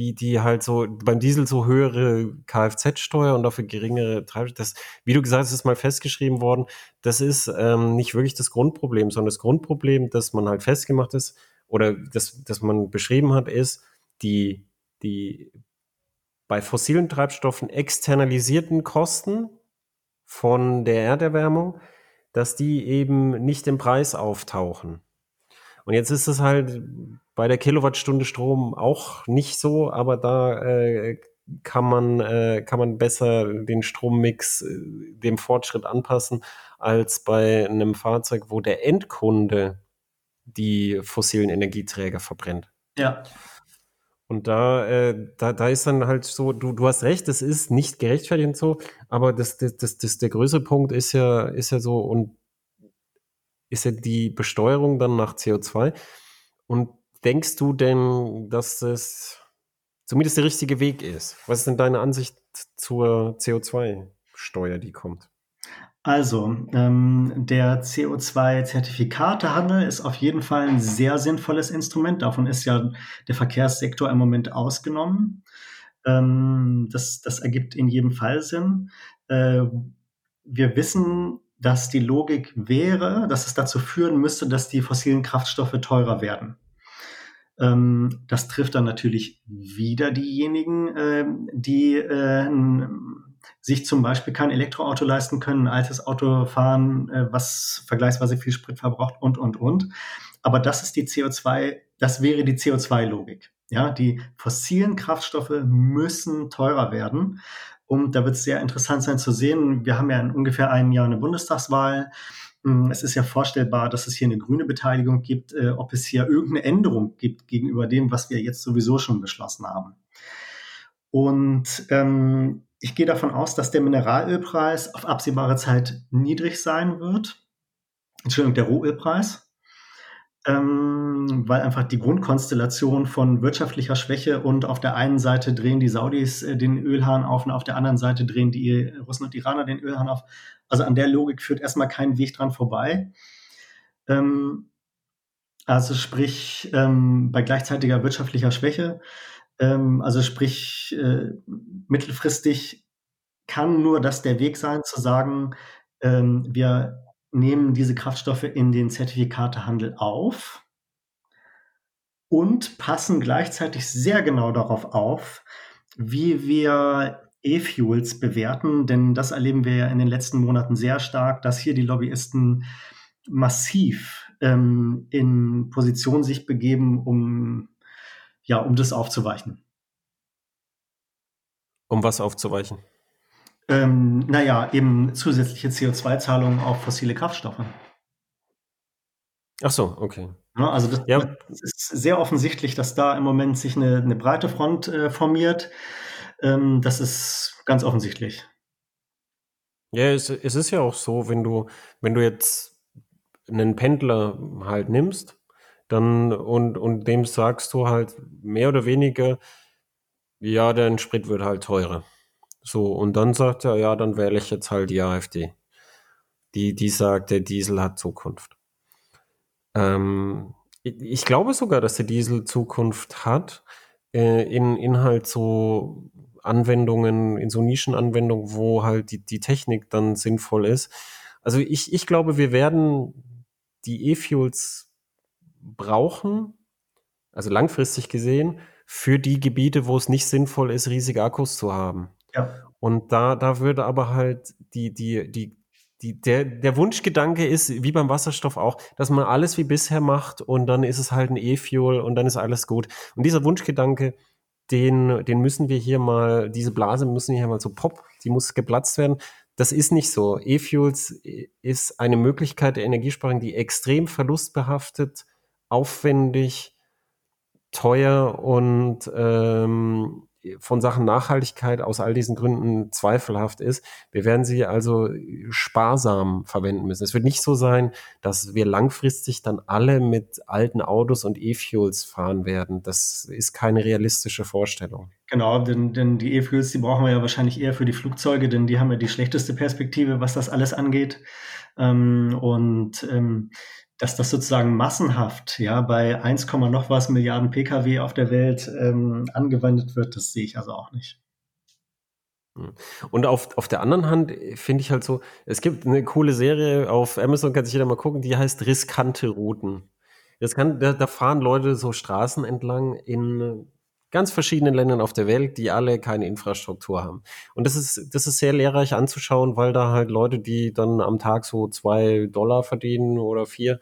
Speaker 2: die, die halt so beim Diesel so höhere Kfz-Steuer und dafür geringere Treibstoff, das, wie du gesagt hast, ist mal festgeschrieben worden, das ist ähm, nicht wirklich das Grundproblem, sondern das Grundproblem, dass man halt festgemacht ist oder das, das man beschrieben hat, ist, die, die bei fossilen Treibstoffen externalisierten Kosten von der Erderwärmung, dass die eben nicht im Preis auftauchen. Und jetzt ist es halt bei der Kilowattstunde Strom auch nicht so, aber da äh, kann man äh, kann man besser den Strommix äh, dem Fortschritt anpassen als bei einem Fahrzeug, wo der Endkunde die fossilen Energieträger verbrennt.
Speaker 3: Ja.
Speaker 2: Und da, äh, da, da ist dann halt so, du, du hast recht, das ist nicht gerechtfertigt und so, aber das, das, das, das, der größere Punkt ist ja, ist ja so, und ist ja die Besteuerung dann nach CO2. Und denkst du denn, dass das zumindest der richtige Weg ist? Was ist denn deine Ansicht zur CO2-Steuer, die kommt?
Speaker 3: Also, ähm, der CO2-Zertifikatehandel ist auf jeden Fall ein sehr sinnvolles Instrument. Davon ist ja der Verkehrssektor im Moment ausgenommen. Ähm, das, das ergibt in jedem Fall Sinn. Äh, wir wissen dass die Logik wäre, dass es dazu führen müsste, dass die fossilen Kraftstoffe teurer werden. Ähm, das trifft dann natürlich wieder diejenigen, äh, die äh, sich zum Beispiel kein Elektroauto leisten können, ein altes Auto fahren, äh, was vergleichsweise viel Sprit verbraucht und, und, und. Aber das ist die CO2, das wäre die CO2-Logik. Ja, die fossilen Kraftstoffe müssen teurer werden. Und da wird es sehr interessant sein zu sehen. Wir haben ja in ungefähr einem Jahr eine Bundestagswahl. Hm, es ist ja vorstellbar, dass es hier eine grüne Beteiligung gibt, äh, ob es hier irgendeine Änderung gibt gegenüber dem, was wir jetzt sowieso schon beschlossen haben. Und ähm, ich gehe davon aus, dass der Mineralölpreis auf absehbare Zeit niedrig sein wird. Entschuldigung, der Rohölpreis ähm, weil einfach die Grundkonstellation von wirtschaftlicher Schwäche und auf der einen Seite drehen die Saudis äh, den Ölhahn auf und auf der anderen Seite drehen die Russen und Iraner den Ölhahn auf. Also an der Logik führt erstmal kein Weg dran vorbei. Ähm, also sprich ähm, bei gleichzeitiger wirtschaftlicher Schwäche, ähm, also sprich äh, mittelfristig kann nur das der Weg sein, zu sagen, ähm, wir nehmen diese Kraftstoffe in den Zertifikatehandel auf und passen gleichzeitig sehr genau darauf auf, wie wir E-Fuels bewerten, denn das erleben wir ja in den letzten Monaten sehr stark, dass hier die Lobbyisten massiv ähm, in Position sich begeben, um ja, um das aufzuweichen.
Speaker 2: Um was aufzuweichen?
Speaker 3: Ähm, naja, eben zusätzliche CO2-Zahlungen auf fossile Kraftstoffe.
Speaker 2: Ach so, okay.
Speaker 3: Ja, also das, ja. das, ist sehr offensichtlich, dass da im Moment sich eine, eine breite Front äh, formiert. Ähm, das ist ganz offensichtlich.
Speaker 2: Ja, es, es ist ja auch so, wenn du, wenn du jetzt einen Pendler halt nimmst, dann und, und dem sagst du halt mehr oder weniger, ja, dein Sprit wird halt teurer. So, und dann sagt er, ja, dann wähle ich jetzt halt die AfD. Die, die sagt, der Diesel hat Zukunft. Ähm, ich glaube sogar, dass der Diesel Zukunft hat, äh, in, in halt so Anwendungen, in so Nischenanwendungen, wo halt die, die Technik dann sinnvoll ist. Also ich, ich glaube, wir werden die E-Fuels brauchen, also langfristig gesehen, für die Gebiete, wo es nicht sinnvoll ist, riesige Akkus zu haben. Ja. Und da, da würde aber halt die, die, die, die, der, der Wunschgedanke ist, wie beim Wasserstoff auch, dass man alles wie bisher macht und dann ist es halt ein E-Fuel und dann ist alles gut. Und dieser Wunschgedanke, den, den müssen wir hier mal, diese Blase müssen hier mal so pop, die muss geplatzt werden. Das ist nicht so. E-Fuels ist eine Möglichkeit der Energiesparung, die extrem verlustbehaftet, aufwendig, teuer und ähm, von Sachen Nachhaltigkeit aus all diesen Gründen zweifelhaft ist. Wir werden sie also sparsam verwenden müssen. Es wird nicht so sein, dass wir langfristig dann alle mit alten Autos und E-Fuels fahren werden. Das ist keine realistische Vorstellung.
Speaker 3: Genau, denn, denn die E-Fuels, die brauchen wir ja wahrscheinlich eher für die Flugzeuge, denn die haben ja die schlechteste Perspektive, was das alles angeht. Ähm, und ähm, dass das sozusagen massenhaft ja bei 1, noch was Milliarden Pkw auf der Welt ähm, angewendet wird, das sehe ich also auch nicht.
Speaker 2: Und auf, auf der anderen Hand finde ich halt so, es gibt eine coole Serie auf Amazon, kann sich jeder mal gucken, die heißt Riskante Routen. Das kann, da, da fahren Leute so Straßen entlang in ganz verschiedenen Ländern auf der Welt, die alle keine Infrastruktur haben. Und das ist, das ist sehr lehrreich anzuschauen, weil da halt Leute, die dann am Tag so zwei Dollar verdienen oder vier,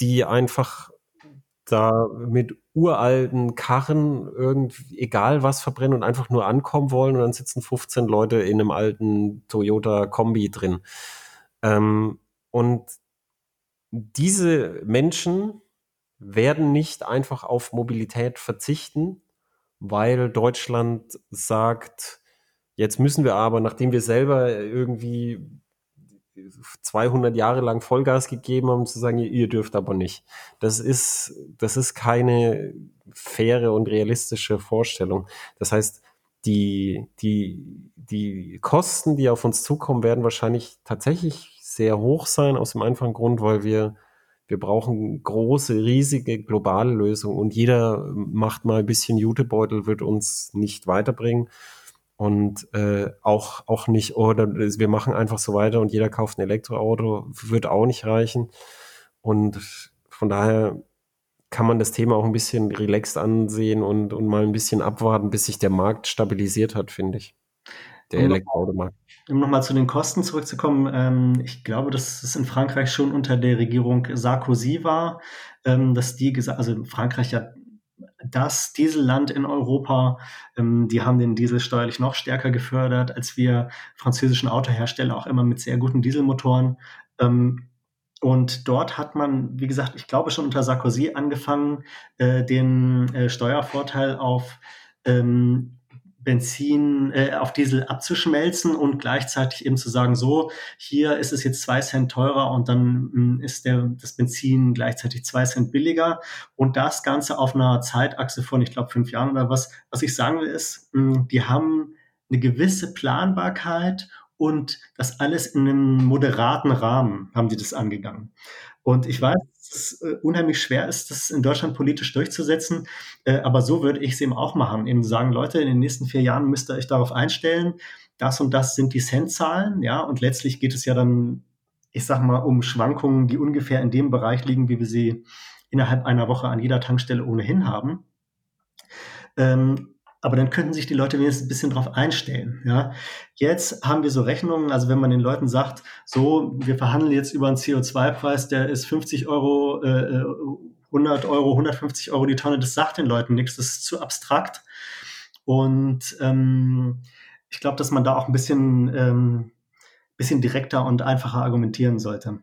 Speaker 2: die einfach da mit uralten Karren irgendwie, egal was verbrennen und einfach nur ankommen wollen und dann sitzen 15 Leute in einem alten Toyota Kombi drin. Ähm, und diese Menschen werden nicht einfach auf Mobilität verzichten, weil Deutschland sagt, jetzt müssen wir aber, nachdem wir selber irgendwie 200 Jahre lang Vollgas gegeben haben, zu sagen, ihr dürft aber nicht. Das ist, das ist keine faire und realistische Vorstellung. Das heißt, die, die, die Kosten, die auf uns zukommen, werden wahrscheinlich tatsächlich sehr hoch sein, aus dem einfachen Grund, weil wir wir brauchen große, riesige globale Lösungen und jeder macht mal ein bisschen Jutebeutel, wird uns nicht weiterbringen. Und äh, auch, auch nicht, oder wir machen einfach so weiter und jeder kauft ein Elektroauto, wird auch nicht reichen. Und von daher kann man das Thema auch ein bisschen relaxed ansehen und, und mal ein bisschen abwarten, bis sich der Markt stabilisiert hat, finde ich. Der Elektroautomarkt
Speaker 3: um nochmal zu den Kosten zurückzukommen, ähm, ich glaube, dass es in Frankreich schon unter der Regierung Sarkozy war, ähm, dass die gesagt, also Frankreich ja das Dieselland in Europa, ähm, die haben den Diesel steuerlich noch stärker gefördert, als wir französischen Autohersteller auch immer mit sehr guten Dieselmotoren. Ähm, und dort hat man, wie gesagt, ich glaube schon unter Sarkozy angefangen, äh, den äh, Steuervorteil auf ähm, Benzin äh, auf Diesel abzuschmelzen und gleichzeitig eben zu sagen, so, hier ist es jetzt zwei Cent teurer und dann mh, hm, ist der, das Benzin gleichzeitig zwei Cent billiger und das Ganze auf einer Zeitachse von, ich glaube, fünf Jahren oder was. Was ich sagen will, ist, mh, hm, die haben eine gewisse Planbarkeit und das alles in einem moderaten Rahmen haben die das angegangen. Und ich weiß, dass es äh, unheimlich schwer ist, das in Deutschland politisch durchzusetzen. Äh, aber so würde ich es eben auch machen. Eben sagen, Leute, in den nächsten vier Jahren müsst ihr euch darauf einstellen. Das und das sind die Centzahlen. Ja, und letztlich geht es ja dann, ich sag mal, um Schwankungen, die ungefähr in dem Bereich liegen, wie wir sie innerhalb einer Woche an jeder Tankstelle ohnehin haben. Ähm, aber dann könnten sich die Leute wenigstens ein bisschen drauf einstellen. Ja. Jetzt haben wir so Rechnungen, also wenn man den Leuten sagt, so, wir verhandeln jetzt über einen CO2-Preis, der ist 50 Euro, äh, 100 Euro, 150 Euro die Tonne, das sagt den Leuten nichts, das ist zu abstrakt. Und ähm, ich glaube, dass man da auch ein bisschen, ähm, bisschen direkter und einfacher argumentieren sollte.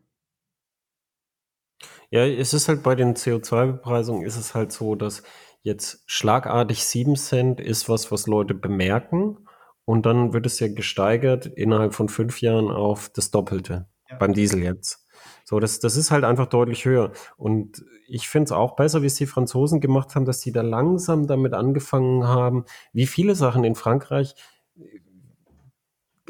Speaker 2: Ja, es ist halt bei den CO2-Bepreisungen ist es halt so, dass Jetzt schlagartig 7 Cent ist was, was Leute bemerken und dann wird es ja gesteigert innerhalb von fünf Jahren auf das Doppelte ja. beim Diesel jetzt. So, das, das ist halt einfach deutlich höher. Und ich finde es auch besser, wie es die Franzosen gemacht haben, dass sie da langsam damit angefangen haben, wie viele Sachen in Frankreich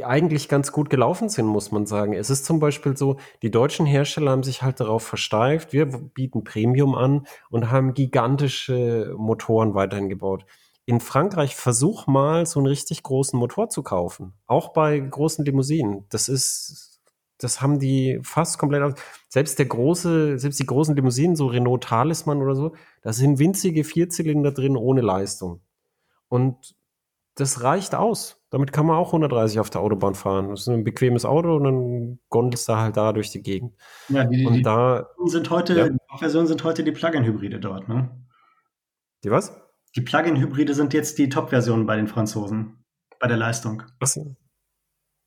Speaker 2: eigentlich ganz gut gelaufen sind, muss man sagen. Es ist zum Beispiel so, die deutschen Hersteller haben sich halt darauf versteift, wir bieten Premium an und haben gigantische Motoren weiterhin gebaut. In Frankreich versuch mal so einen richtig großen Motor zu kaufen. Auch bei großen Limousinen. Das ist, das haben die fast komplett, selbst der große, selbst die großen Limousinen, so Renault Talisman oder so, da sind winzige Vierzylinder drin ohne Leistung. Und das reicht aus. Damit kann man auch 130 auf der Autobahn fahren. Das ist ein bequemes Auto und dann gondelst du halt da durch die Gegend.
Speaker 3: Ja, die, und die da sind heute, ja. die Versionen sind heute die Plug-in-Hybride dort, ne?
Speaker 2: Die was?
Speaker 3: Die Plug-in-Hybride sind jetzt die Top-Versionen bei den Franzosen, bei der Leistung.
Speaker 2: Was?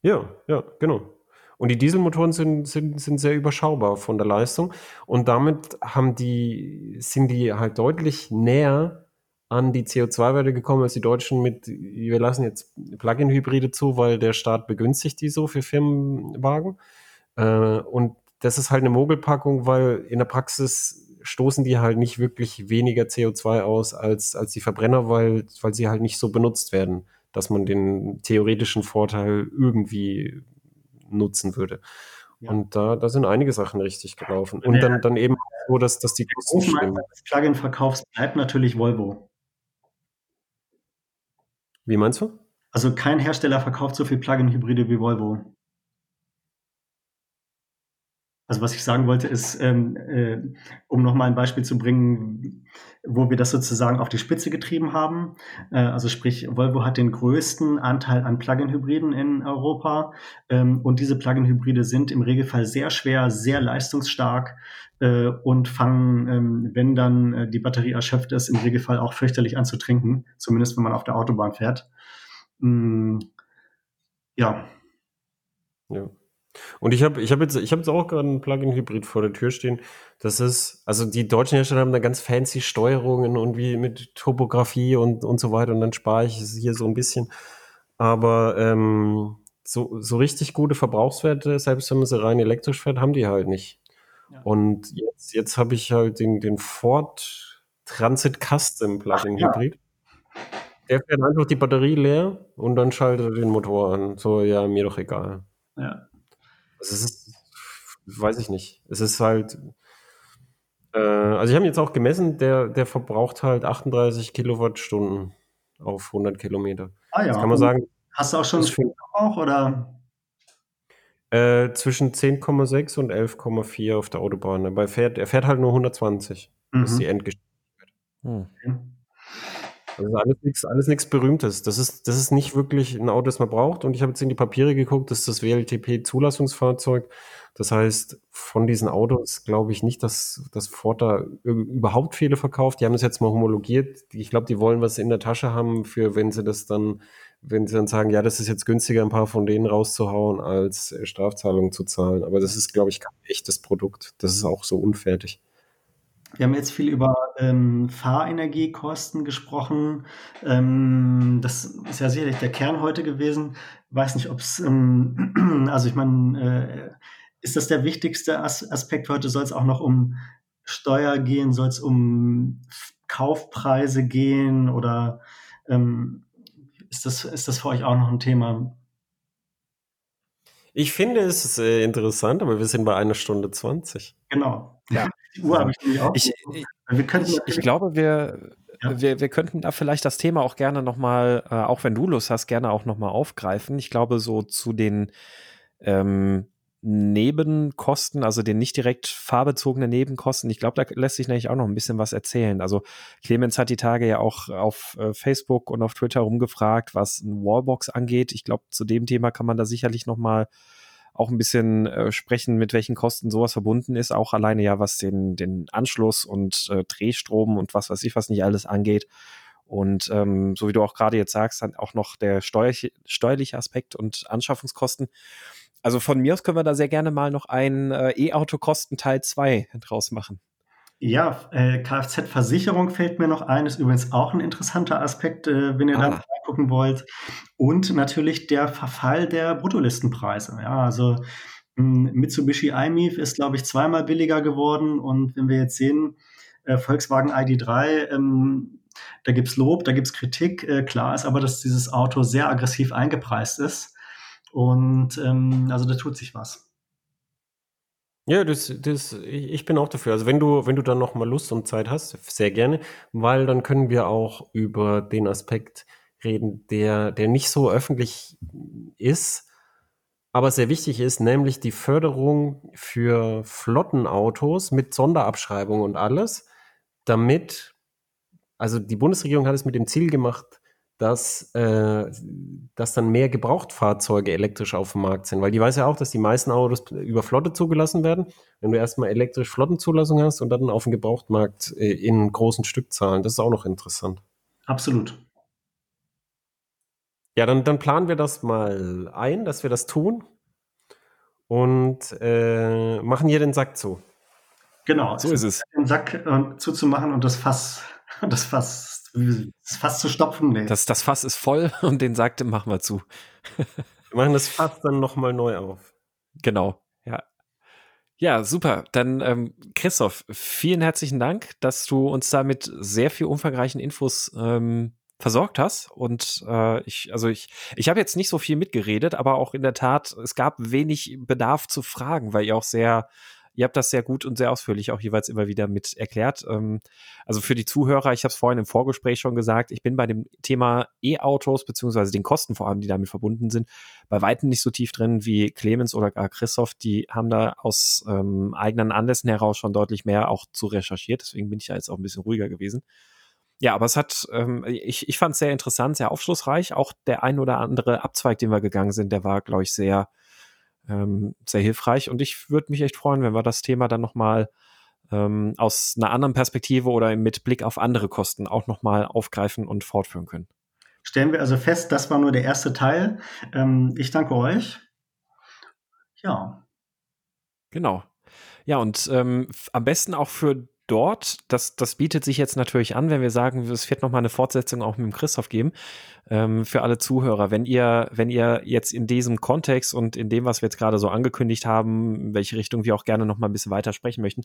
Speaker 2: Ja, ja, genau. Und die Dieselmotoren sind, sind, sind sehr überschaubar von der Leistung. Und damit haben die, sind die halt deutlich näher an die CO2-Werte gekommen, als die Deutschen mit, wir lassen jetzt Plug-in-Hybride zu, weil der Staat begünstigt die so für Firmenwagen. Äh, und das ist halt eine Mogelpackung, weil in der Praxis stoßen die halt nicht wirklich weniger CO2 aus als, als die Verbrenner, weil, weil sie halt nicht so benutzt werden, dass man den theoretischen Vorteil irgendwie nutzen würde. Ja. Und da, da sind einige Sachen richtig gelaufen. Und dann, dann eben so, dass, dass die
Speaker 3: Kosten stimmen. des Plugin-Verkaufs bleibt natürlich Volvo.
Speaker 2: Wie meinst du?
Speaker 3: Also kein Hersteller verkauft so viel Plug-in-Hybride wie Volvo. Also was ich sagen wollte, ist, ähm, äh, um nochmal ein Beispiel zu bringen, wo wir das sozusagen auf die Spitze getrieben haben. Äh, also sprich, Volvo hat den größten Anteil an Plug-in-Hybriden in Europa. Ähm, und diese Plug-in-Hybride sind im Regelfall sehr schwer, sehr leistungsstark äh, und fangen, ähm, wenn dann äh, die Batterie erschöpft ist, im Regelfall auch fürchterlich an zu trinken, zumindest wenn man auf der Autobahn fährt. Mm, ja.
Speaker 2: Ja. Und ich habe ich hab jetzt, ich hab jetzt auch gerade einen Plug-in-Hybrid vor der Tür stehen. Das ist, also die deutschen Hersteller haben da ganz fancy Steuerungen und wie mit Topografie und, und so weiter. Und dann spare ich es hier so ein bisschen. Aber ähm, so, so richtig gute Verbrauchswerte, selbst wenn man sie rein elektrisch fährt, haben die halt nicht. Ja. Und jetzt, jetzt habe ich halt den, den Ford Transit Custom Plug-in-Hybrid. Ja. Der fährt einfach die Batterie leer und dann schaltet er den Motor an. So, ja, mir doch egal. Ja. Also es ist, weiß ich nicht. Es ist halt, äh, also ich habe jetzt auch gemessen, der, der verbraucht halt 38 Kilowattstunden auf 100 Kilometer.
Speaker 3: Ah ja.
Speaker 2: Das kann man sagen.
Speaker 3: Hast du auch schon einen auch oder?
Speaker 2: Äh, zwischen 10,6 und 11,4 auf der Autobahn. Aber fährt, er fährt halt nur 120. Mhm. Das ist die Endgeschwindigkeit. Mhm. Das ist alles nichts alles Berühmtes. Das ist, das ist nicht wirklich ein Auto, das man braucht. Und ich habe jetzt in die Papiere geguckt, das ist das WLTP-Zulassungsfahrzeug. Das heißt, von diesen Autos glaube ich nicht, dass das Ford da überhaupt viele verkauft. Die haben es jetzt mal homologiert. Ich glaube, die wollen was in der Tasche haben, für wenn sie das dann, wenn sie dann sagen, ja, das ist jetzt günstiger, ein paar von denen rauszuhauen, als Strafzahlungen zu zahlen. Aber das ist, glaube ich, kein echtes Produkt. Das ist auch so unfertig.
Speaker 3: Wir haben jetzt viel über ähm, Fahrenergiekosten gesprochen. Ähm, das ist ja sicherlich der Kern heute gewesen. Weiß nicht, ob es, ähm, <clears throat> also ich meine, äh, ist das der wichtigste As Aspekt heute? Soll es auch noch um Steuer gehen? Soll es um Kaufpreise gehen? Oder ähm, ist, das, ist das für euch auch noch ein Thema?
Speaker 2: Ich finde es äh, interessant, aber wir sind bei einer Stunde 20.
Speaker 3: Genau.
Speaker 1: Ja. Die Uhr habe ich nämlich auch. Ich, ich, ich, glaube, wir, ja. wir, wir könnten da vielleicht das Thema auch gerne nochmal, äh, auch wenn du Lust hast, gerne auch nochmal aufgreifen. Ich glaube, so zu den ähm, Nebenkosten, also den nicht direkt fahrbezogenen Nebenkosten, ich glaube, da lässt sich nämlich auch noch ein bisschen was erzählen. Also Clemens hat die Tage ja auch auf äh, Facebook und auf Twitter rumgefragt, was ein Wallbox angeht. Ich glaube, zu dem Thema kann man da sicherlich nochmal auch ein bisschen äh, sprechen, mit welchen Kosten sowas verbunden ist, auch alleine ja, was den, den Anschluss und äh, Drehstrom und was weiß ich, was nicht alles angeht. Und ähm, so wie du auch gerade jetzt sagst, dann auch noch der steuerliche, steuerliche Aspekt und Anschaffungskosten. Also von mir aus können wir da sehr gerne mal noch ein äh, E-Auto-Kosten Teil 2 draus machen.
Speaker 3: Ja, äh, Kfz-Versicherung fällt mir noch ein, ist übrigens auch ein interessanter Aspekt, äh, wenn ihr ah. da gucken wollt. Und natürlich der Verfall der Bruttolistenpreise. Ja, also hm, Mitsubishi iMIF ist, glaube ich, zweimal billiger geworden. Und wenn wir jetzt sehen, äh, Volkswagen ID3, ähm, da gibt's Lob, da gibt's Kritik. Äh, klar ist aber, dass dieses Auto sehr aggressiv eingepreist ist. Und ähm, also da tut sich was.
Speaker 2: Ja, das, das, ich bin auch dafür. Also wenn du, wenn du dann noch mal Lust und Zeit hast, sehr gerne, weil dann können wir auch über den Aspekt reden, der, der nicht so öffentlich ist, aber sehr wichtig ist, nämlich die Förderung für Flottenautos mit Sonderabschreibung und alles, damit, also die Bundesregierung hat es mit dem Ziel gemacht, dass, äh, dass dann mehr Gebrauchtfahrzeuge elektrisch auf dem Markt sind. Weil die weiß ja auch, dass die meisten Autos über Flotte zugelassen werden. Wenn du erstmal elektrisch Flottenzulassung hast und dann auf dem Gebrauchtmarkt äh, in großen Stückzahlen, das ist auch noch interessant.
Speaker 3: Absolut.
Speaker 2: Ja, dann, dann planen wir das mal ein, dass wir das tun und äh, machen hier den Sack zu.
Speaker 3: Genau, so ist es. Den Sack äh, zuzumachen und das Fass, <laughs> das Fass ist fast zu stopfen.
Speaker 1: Nee. Das, das Fass ist voll <laughs> und den sagte, mach mal zu.
Speaker 2: Wir machen das Fass dann nochmal neu auf.
Speaker 1: Genau, ja. Ja, super. Dann, ähm, Christoph, vielen herzlichen Dank, dass du uns da mit sehr viel umfangreichen Infos ähm, versorgt hast. Und äh, ich, also ich, ich habe jetzt nicht so viel mitgeredet, aber auch in der Tat, es gab wenig Bedarf zu fragen, weil ihr auch sehr Ihr habt das sehr gut und sehr ausführlich auch jeweils immer wieder mit erklärt. Ähm, also für die Zuhörer, ich habe es vorhin im Vorgespräch schon gesagt, ich bin bei dem Thema E-Autos beziehungsweise den Kosten vor allem, die damit verbunden sind, bei weitem nicht so tief drin wie Clemens oder gar Christoph. Die haben da aus ähm, eigenen Anlässen heraus schon deutlich mehr auch zu recherchiert. Deswegen bin ich ja jetzt auch ein bisschen ruhiger gewesen. Ja, aber es hat, ähm, ich, ich fand es sehr interessant, sehr aufschlussreich. Auch der ein oder andere Abzweig, den wir gegangen sind, der war, glaube ich, sehr, ähm, sehr hilfreich. Und ich würde mich echt freuen, wenn wir das Thema dann nochmal ähm, aus einer anderen Perspektive oder mit Blick auf andere Kosten auch nochmal aufgreifen und fortführen können.
Speaker 3: Stellen wir also fest, das war nur der erste Teil. Ähm, ich danke euch. Ja.
Speaker 1: Genau. Ja, und ähm, am besten auch für dort, das, das bietet sich jetzt natürlich an, wenn wir sagen, es wird nochmal eine Fortsetzung auch mit dem Christoph geben, ähm, für alle Zuhörer. Wenn ihr, wenn ihr jetzt in diesem Kontext und in dem, was wir jetzt gerade so angekündigt haben, welche Richtung wir auch gerne nochmal ein bisschen weiter sprechen möchten,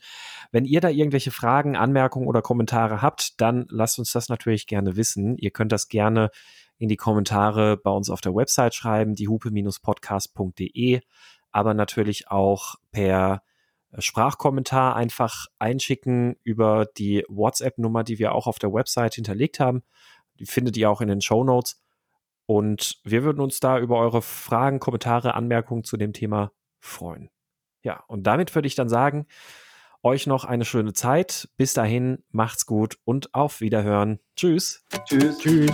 Speaker 1: wenn ihr da irgendwelche Fragen, Anmerkungen oder Kommentare habt, dann lasst uns das natürlich gerne wissen. Ihr könnt das gerne in die Kommentare bei uns auf der Website schreiben, die hupe-podcast.de, aber natürlich auch per Sprachkommentar einfach einschicken über die WhatsApp-Nummer, die wir auch auf der Website hinterlegt haben. Die findet ihr auch in den Show Notes. Und wir würden uns da über eure Fragen, Kommentare, Anmerkungen zu dem Thema freuen. Ja, und damit würde ich dann sagen, euch noch eine schöne Zeit. Bis dahin, macht's gut und auf Wiederhören. Tschüss.
Speaker 3: Tschüss. Tschüss.